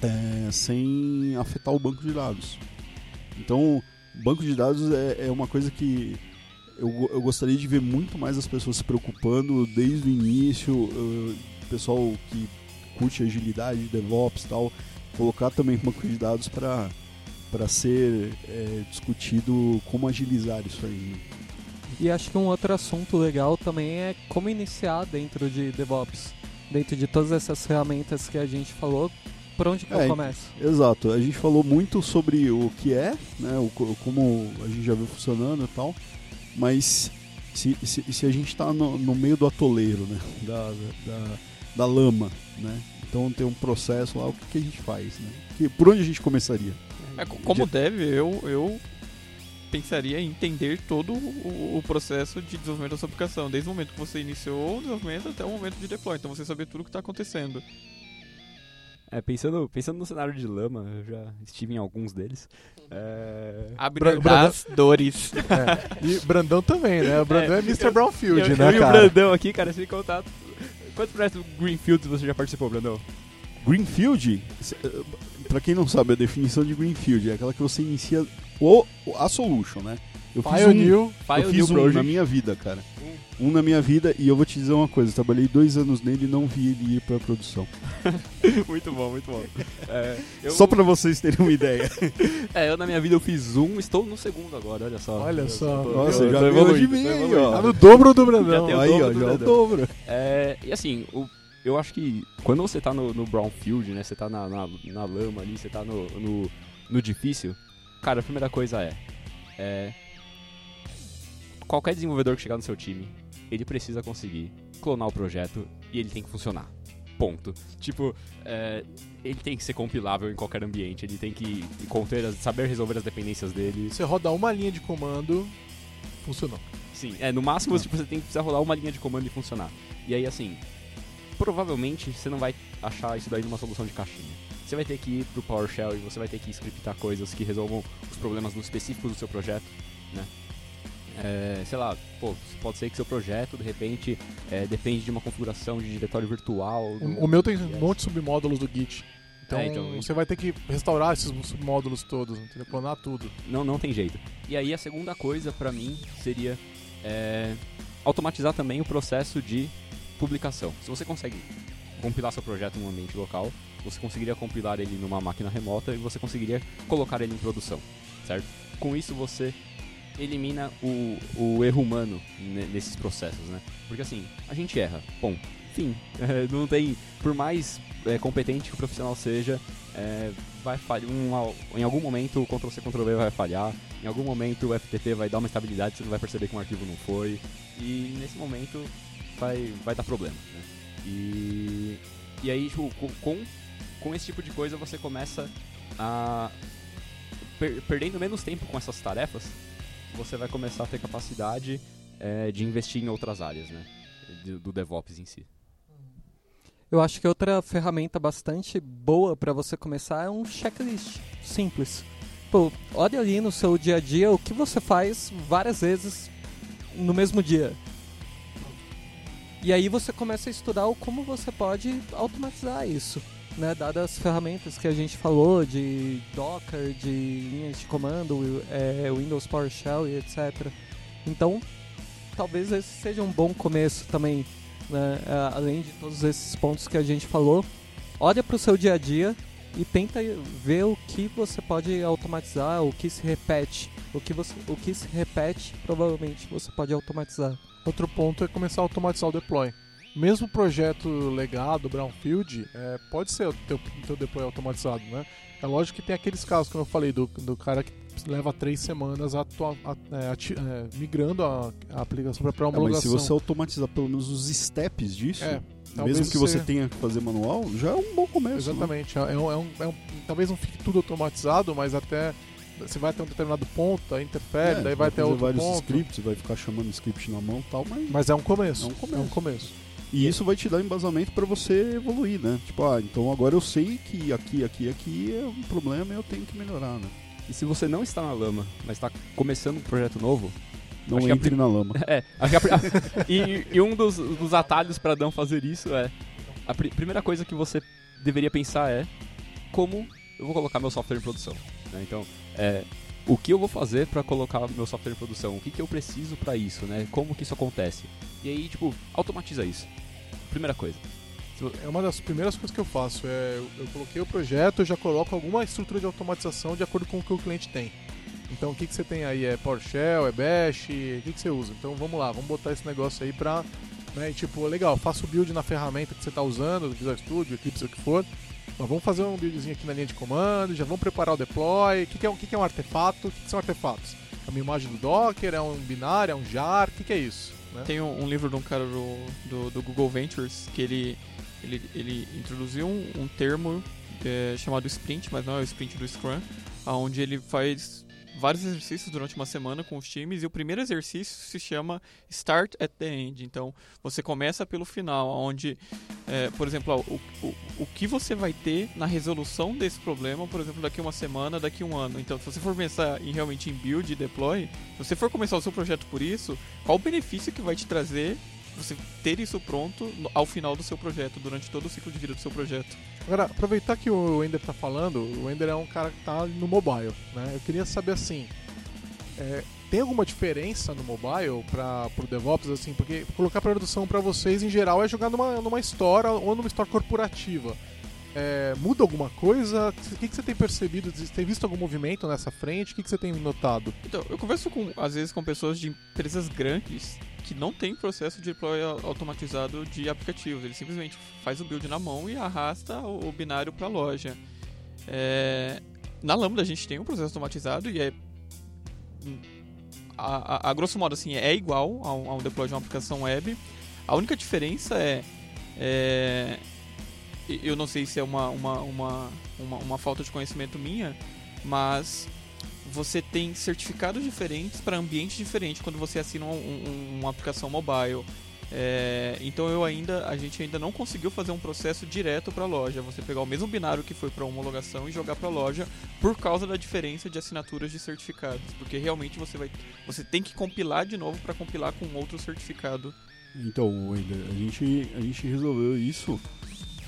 é, sem afetar o banco de dados. Então, banco de dados é, é uma coisa que eu, eu gostaria de ver muito mais as pessoas se preocupando desde o início, eh, pessoal que curte agilidade, DevOps e tal, colocar também banco de dados para para ser eh, discutido como agilizar isso aí. E acho que um outro assunto legal também é como iniciar dentro de DevOps. Dentro de todas essas ferramentas que a gente falou, por onde que É, eu começo? Exato, a gente falou muito sobre o que é, né, o, co- como a gente já viu funcionando e tal, mas se, se, se a gente está no, no meio do atoleiro, né, da, da, da lama, né, então tem um processo lá, o que, que a gente faz, né, que, por onde a gente começaria? É, co- como deve, eu, eu pensaria em entender todo o, o processo de desenvolvimento da sua aplicação, desde o momento que você iniciou o desenvolvimento até o momento de deploy. Então você saber tudo o que está acontecendo. É, pensando, pensando no cenário de lama, eu já estive em alguns deles. É... Abre Bra- Brandão- as dores. É. E Brandão também, né? O Brandão é, É, Mr. eu- Brownfield, eu, né, eu e o cara? Brandão aqui, cara, sem contato. Quantos projetos Greenfields você já participou, Brandão? Greenfield, eh, pra quem não sabe, a definição de Greenfield é aquela que você inicia o, a solution, né, eu fiz um, eu fiz um Project. na minha vida, cara. Um na minha vida e eu vou te dizer uma coisa, eu trabalhei dois anos nele e não vi ele ir pra produção. muito bom, muito bom. É, eu, Só pra vocês terem uma ideia. é, eu na minha vida eu fiz um, estou no segundo agora, olha só. Olha Eu só. tô- Nossa, eu já tô ganhou de mim tô aí, evoluindo. ó. Tá no dobro do Brandão. Aí, ó, já é o dobro. É, e assim, o, eu acho que quando você tá no, no Brownfield, né? Você tá na, na, na lama ali, você tá no, no, no difícil, cara, a primeira coisa é, é. Qualquer desenvolvedor que chegar no seu time, ele precisa conseguir clonar o projeto e ele tem que funcionar. Ponto. Tipo, é, ele tem que ser compilável em qualquer ambiente, ele tem que conter as- saber resolver as dependências dele. Você roda uma linha de comando, funcionou. Sim, é, no máximo tipo, você tem que precisar rodar uma linha de comando e funcionar. E aí, assim, provavelmente você não vai achar isso daí numa solução de caixinha. Você vai ter que ir pro PowerShell e você vai ter que scriptar coisas que resolvam os problemas no específico do seu projeto, né? É, sei lá, pô, pode ser que seu projeto, de repente, é, depende de uma configuração de diretório virtual. O, o meu tem um monte de submódulos do Git. Então, É, então, você vai ter que restaurar esses submódulos todos, entendeu? Clonar tudo. Não, não tem jeito. E aí a segunda coisa pra mim seria é, automatizar também o processo de publicação. Se você consegue compilar seu projeto num ambiente local, você conseguiria compilar ele numa máquina remota e você conseguiria colocar ele em produção, certo? Com isso você elimina o, o erro humano ne- nesses processos, né? Porque assim, a gente erra, ponto. Fim. É, não tem, por mais é, competente que o profissional seja, é, vai falhar. Um, em algum momento o Ctrl C Ctrl V vai falhar. Em algum momento o FTP vai dar uma estabilidade, você não vai perceber que um arquivo não foi. E nesse momento vai, vai dar problema. Né? E, e aí, tipo, com- com, com esse tipo de coisa você começa a. per- perdendo menos tempo com essas tarefas, você vai começar a ter capacidade é, de investir em outras áreas, né? Do, do DevOps em si. Eu acho que outra ferramenta bastante boa para você começar é um checklist simples. Pô, olha ali no seu dia a dia o que você faz várias vezes no mesmo dia. E aí você começa a estudar o como você pode automatizar isso, né? Dadas as ferramentas que a gente falou de Docker, de linhas de comando, é, Windows PowerShell e etc. Então, talvez esse seja um bom começo também, né? É, além de todos esses pontos que a gente falou. Olha para o seu dia a dia e tenta ver o que você pode automatizar, o que se repete. O que, você, o que se repete, provavelmente você pode automatizar. Outro ponto é começar a automatizar o deploy. Mesmo projeto legado, Brownfield, é, pode ser o teu, teu deploy automatizado, né? É lógico que tem aqueles casos, como eu falei, do, do cara que leva três semanas atua, a, é, ati, é, migrando a, a aplicação para pré-homologação. É, mas se você automatizar pelo menos os steps disso, É, mesmo que você você- tenha que fazer manual, já é um bom começo. né? Exatamente. É um, é um- é um- talvez não fique tudo automatizado, mas até você vai até um determinado ponto, aí interfere, daí vai até outro vários ponto. scripts, vai ficar chamando script na mão e tal, mas Mas é um começo. É um começo. É um começo. E isso vai te dar embasamento para você evoluir, né? Tipo, ah, então agora eu sei que aqui, aqui, aqui é um problema e eu tenho que melhorar, né? E se você não está na lama, mas está começando um projeto novo, Não Acho que a entre na lama. É, a e, e um dos, dos atalhos para não fazer isso é. A pri- primeira coisa que você deveria pensar é como eu vou colocar meu software em produção. né? Então, é, o que eu vou fazer para colocar meu software em produção? O que, que eu preciso para isso? Né? Como que isso acontece? E aí, tipo, automatiza isso. Primeira coisa. É uma das primeiras coisas que eu faço. É, eu, coloquei o projeto, eu já coloco alguma estrutura de automatização de acordo com o que o cliente tem. Então o que, que você tem aí? É PowerShell, é Bash? O que, que você usa? Então vamos lá, vamos botar esse negócio aí pra. Né, tipo, legal, faça o build na ferramenta que você está usando, Visual Studio, Eclipse, o que for. Mas vamos fazer um buildzinho aqui na linha de comando, já vamos preparar o deploy. O que, que, é, um- que, que é um artefato? O que, que são artefatos? É uma imagem do Docker, é um binário, é um jar? O que, que é isso? né? Tem um, um livro de um cara do, do, do Google Ventures que ele, ele, ele introduziu um, um termo é, chamado sprint, mas não é o sprint do Scrum, onde ele faz vários exercícios durante uma semana com os times e o primeiro exercício se chama Start at the End. Então você começa pelo final, onde, é, por exemplo, o, o, o que você vai ter na resolução desse problema, por exemplo, daqui uma semana, daqui um ano. Então, se você for pensar em realmente em build e deploy, se você for começar o seu projeto por isso, qual o benefício que vai te trazer você ter isso pronto ao final do seu projeto, durante todo o ciclo de vida do seu projeto? Agora, aproveitar que o Ender tá falando, o Ender é um cara que tá no mobile, né? Eu queria saber assim, é, tem alguma diferença no mobile para pro DevOps assim, porque colocar produção para vocês em geral é jogar numa, numa store ou numa store corporativa. É, muda alguma coisa? O que, que você tem percebido? Tem visto algum movimento nessa frente? O que, que você tem notado? Então, eu converso com, às vezes com pessoas de empresas grandes que não têm processo de deploy au- automatizado de aplicativos. Ele simplesmente faz o build na mão e arrasta o, binário para a loja. É, na Lambda a gente tem um processo automatizado e é a, a, a grosso modo assim é igual ao, ao deploy de uma aplicação web. A única diferença é, é eu não sei se é uma, uma, uma, uma, uma falta de conhecimento minha, mas você tem certificados diferentes para ambientes diferentes quando você assina um- um- uma aplicação mobile. É, então eu ainda, a gente ainda não conseguiu fazer um processo direto para a loja. Você pegar o mesmo binário que foi para homologação e jogar para a loja por causa da diferença de assinaturas de certificados, porque realmente você vai, você tem que compilar de novo para compilar com outro certificado. Então, a gente, a gente resolveu isso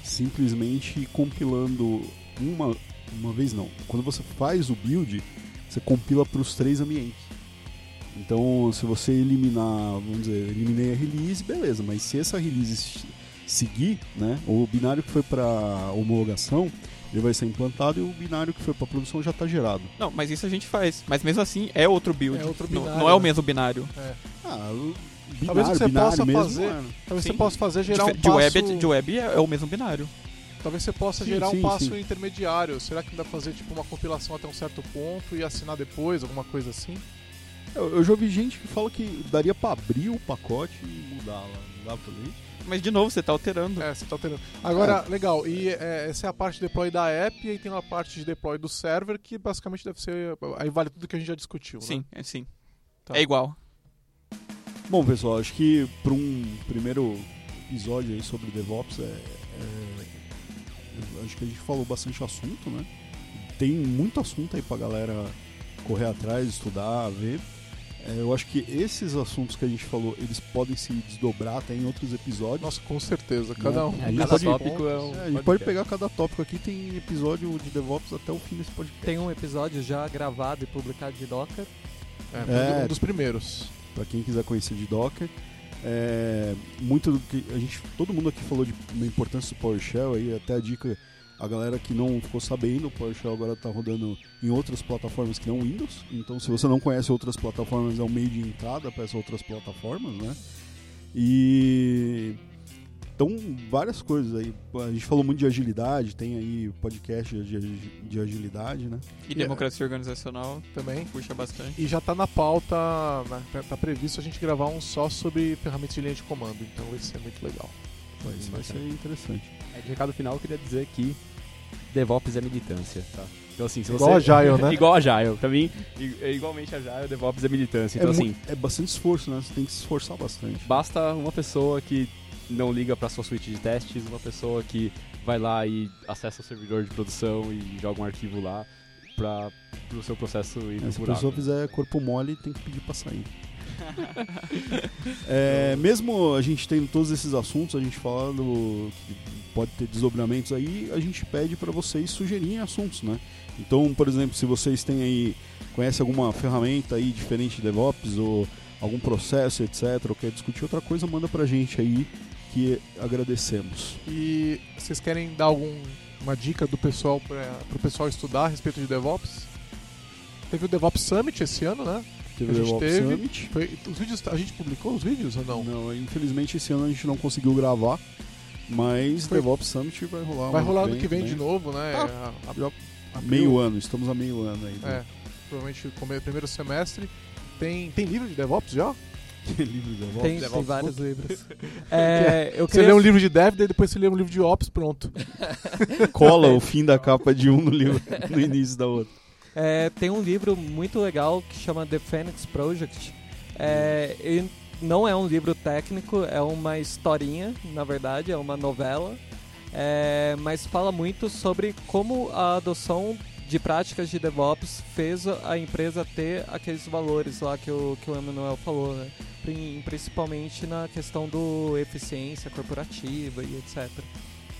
simplesmente compilando uma, uma vez não. Quando você faz o build, você compila para os três ambientes. Então, se você eliminar, vamos dizer, eliminei a release, beleza, mas se essa release seguir, né, o binário que foi para homologação, ele vai ser implantado e o binário que foi para produção já está gerado. Não, mas isso a gente faz. Mas mesmo assim é outro build. É outro Não- binário, não, é o né? mesmo binário. Ah, o binário, Talvez você binário possa mesmo, fazer- é, né? Talvez Sim. você possa fazer gerar de, um de passo... web, é- de web é, é o mesmo binário. Talvez você possa Sim, gerar sim, um passo sim. intermediário. Será que dá pra fazer tipo uma compilação até um certo ponto e assinar depois, alguma coisa assim? Eu, eu já ouvi gente que fala que daria pra abrir o pacote e mudar lá. Não dá pra fazer isso? Mas de novo, você tá alterando. É, você tá alterando. Agora, legal, e é, essa é a parte de deploy da app e aí tem uma parte de deploy do server que basicamente deve ser. Aí vale tudo que a gente já discutiu. Sim, Né? é sim. Tá. É igual. Bom, pessoal, acho que para um primeiro episódio aí sobre DevOps, é, é- acho que a gente falou bastante assunto, né? Tem muito assunto aí pra galera correr atrás, estudar, ver. É, eu acho que esses assuntos que a gente falou, eles podem se desdobrar até em outros episódios. Nossa, com certeza. Cada um. É, cada pode- tópico é um É, a gente pode pegar cada tópico aqui, tem episódio de DevOps até o fim desse podcast. Tem um episódio já gravado e publicado de Docker. É, É. um dos primeiros. Pra quem quiser conhecer de Docker. É, muito do que a gente, todo mundo aqui falou de, da importância do PowerShell aí, até a dica, a galera que não ficou sabendo, o PowerShell agora está rodando em outras plataformas que não Windows. Então, se você não conhece outras plataformas, é um meio de entrada para essas outras plataformas, né? E então várias coisas aí. A gente falou muito de agilidade, tem aí podcast de, de agilidade, né? E democracia organizacional Também. puxa bastante. E já tá na pauta, na- tá, previsto a gente gravar um só sobre ferramentas de linha de comando. Então vai ser muito legal. Vai, vai ser interessante. É, de recado final, eu queria dizer que DevOps é militância, tá? Então, assim, se você... Igual Agile, né? Igual Agile. Pra mim, é igualmente Agile, DevOps é militância. Então, é, assim, é bastante esforço, né? Você tem que se esforçar bastante. basta uma pessoa que não liga pra sua suíte de testes, uma pessoa que vai lá e acessa o servidor de produção e joga um arquivo lá pra, pro seu processo ir É, se a pessoa fizer corpo mole, tem que pedir pra sair. É, mesmo a gente tendo todos esses assuntos, a gente falando que pode ter desdobramentos aí, a gente pede para vocês sugerirem assuntos, né? Então, por exemplo, se vocês têm aí, conhecem alguma ferramenta aí diferente de DevOps ou algum processo, etc, ou quer discutir outra coisa, manda pra gente aí que agradecemos. E vocês querem dar alguma dica do pessoal para o pessoal estudar a respeito de DevOps? Teve o DevOps Summit esse ano, né? Teve A o gente DevOps teve. Summit. Foi, os vídeos, a gente publicou os vídeos ou não? Não, infelizmente esse ano a gente não conseguiu gravar, mas Foi- DevOps Summit vai rolar. Vai ano rolar ano que vem de novo, né? Tá. A- a- abril. Meio ano, estamos a meio ano aí. É, né? provavelmente come, primeiro semestre. Tem, tem livro de DevOps já? Livro de DevOps. Tem, tem vários livros. É, eu Você queria... lê um livro de Dev, daí depois você lê um livro de Ops, pronto. Cola o fim da capa de um no livro no início da outra. É, tem um livro muito legal que chama The Phoenix Project. É, ele não é um livro técnico, é uma historinha, na verdade, é uma novela. É, mas fala muito sobre como a adoção de práticas de DevOps fez a empresa ter aqueles valores lá que o, que o Emmanuel falou, né? Prin- Principalmente na questão do eficiência corporativa e etc.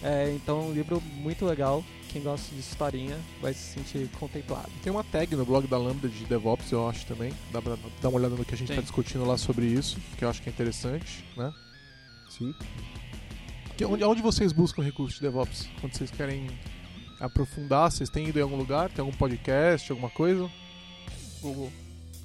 É, então é um livro muito legal. Quem gosta de historinha vai se sentir contemplado. Tem uma tag no blog da Lambda de DevOps, eu acho também. Dá pra dar uma olhada no que a gente está discutindo lá sobre isso, que eu acho que é interessante, né? Sim. Que, onde, onde vocês buscam recursos de DevOps? Quando vocês querem aprofundar, vocês têm ido em algum lugar? Tem algum podcast, alguma coisa? Google.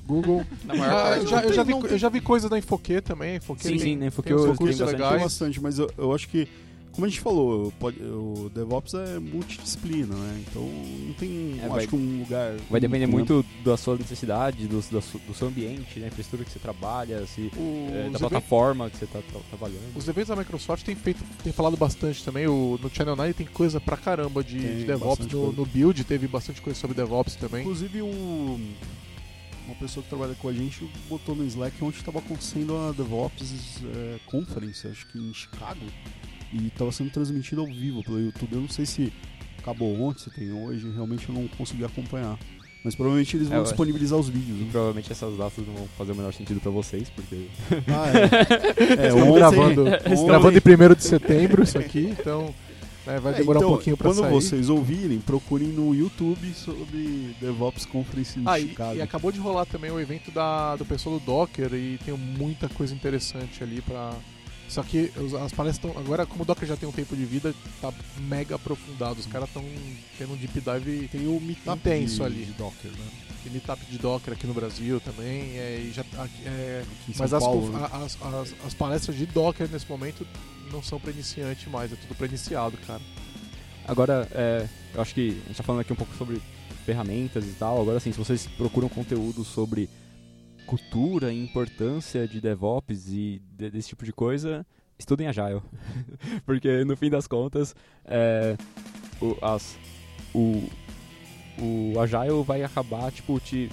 Google. Na maior Ah, parte. eu, já, eu, já vi, eu já vi coisas da Infoque também. Infoque Sim, tem- sim? Porque tem eu legais. Tem bastante, mas eu, eu acho que, como a gente falou, o DevOps é multidisciplina, né? Então não tem, É, eu vai- acho que um lugar. Vai depender né? muito da sua necessidade, do, da do seu ambiente, da infraestrutura que você trabalha, se, O- é, da eventos, plataforma que você está trabalhando. os eventos da Microsoft têm feito, tem falado bastante também. O, no Channel 9 tem coisa pra caramba de, Tem de DevOps. No, no Build teve bastante coisa sobre DevOps também. Inclusive o uma pessoa que trabalha com a gente botou no Slack onde estava acontecendo a DevOps é, Conference, acho que em Chicago, e estava sendo transmitido ao vivo pelo YouTube. Eu não sei se acabou ontem, se tem hoje, realmente eu não consegui acompanhar. Mas provavelmente eles É, vão acho- disponibilizar os vídeos. Né? Provavelmente essas datas não vão fazer o menor sentido pra vocês, porque Ah, é. é Estamos ontem- gravando, ontem- gravando em 1 de setembro isso aqui, então né, vai É, demorar então, um pouquinho pra Quando sair. vocês ouvirem, procurem no YouTube sobre DevOps Conference em Ah, e, Chicago. e acabou de rolar também o evento da, do pessoal do Docker e tem muita coisa interessante ali pra. Só que as palestras estão. Agora, como o Docker já tem um tempo de vida, tá mega aprofundado. Os caras estão tendo um deep dive Tem o Meetup intenso de, ali. de Docker, né? Tem meetup de Docker aqui no Brasil também. É, e já, aqui- é, mas as, Paulo, né? a- as, as, as palestras de Docker nesse momento não são pra iniciante mais, é tudo pra iniciado, cara. Agora, é, eu acho que a gente tá falando aqui um pouco sobre ferramentas e tal. Agora, assim, se vocês procuram conteúdo sobre cultura e importância de DevOps e de- desse tipo de coisa, estudem Agile. Porque, no fim das contas, é, o, as, o, o Agile vai acabar, tipo, te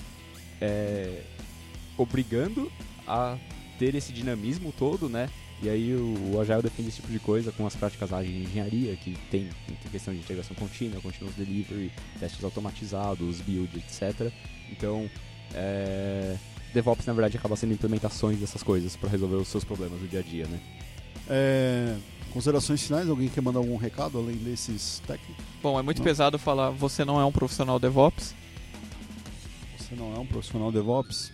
é, obrigando a ter esse dinamismo todo, né? E aí o, o Agile defende esse tipo de coisa com as práticas ágeis de engenharia, que tem, tem questão de integração contínua, continuous delivery, testes automatizados, build, etc. Então, é, DevOps na verdade acaba sendo implementações dessas coisas para resolver os seus problemas do dia a dia, né? É, considerações finais? Alguém quer mandar algum recado além desses técnicos? Bom, é muito Não. pesado falar você não é um profissional DevOps. Você não é um profissional DevOps?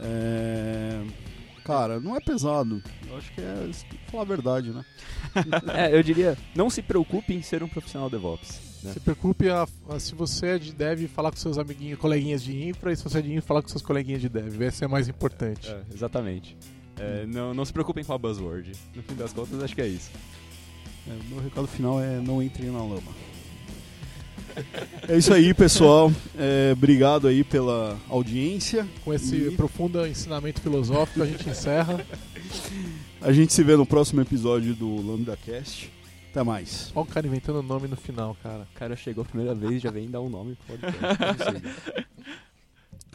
É, Cara, não é pesado. Eu acho que é falar a verdade, né? é, eu diria, não se preocupe em ser um profissional DevOps. Né? Se preocupe a, a- se você é de dev, falar com seus amiguinhos, coleguinhas de infra, e se você é de infra, falar com seus coleguinhas de dev. Esse é mais importante. É, exatamente. É, não, não se preocupem com a buzzword. No fim das contas, acho que é isso. É, o meu recado final é não entrem na lama. É isso aí, pessoal. É, obrigado aí pela audiência. Com esse E- profundo ensinamento filosófico, a gente encerra. A gente se vê no próximo episódio do Lambda Cast. Até mais. Olha o cara inventando nome no final, cara. O cara chegou a primeira vez já vem dar um nome pro podcast. Não sei.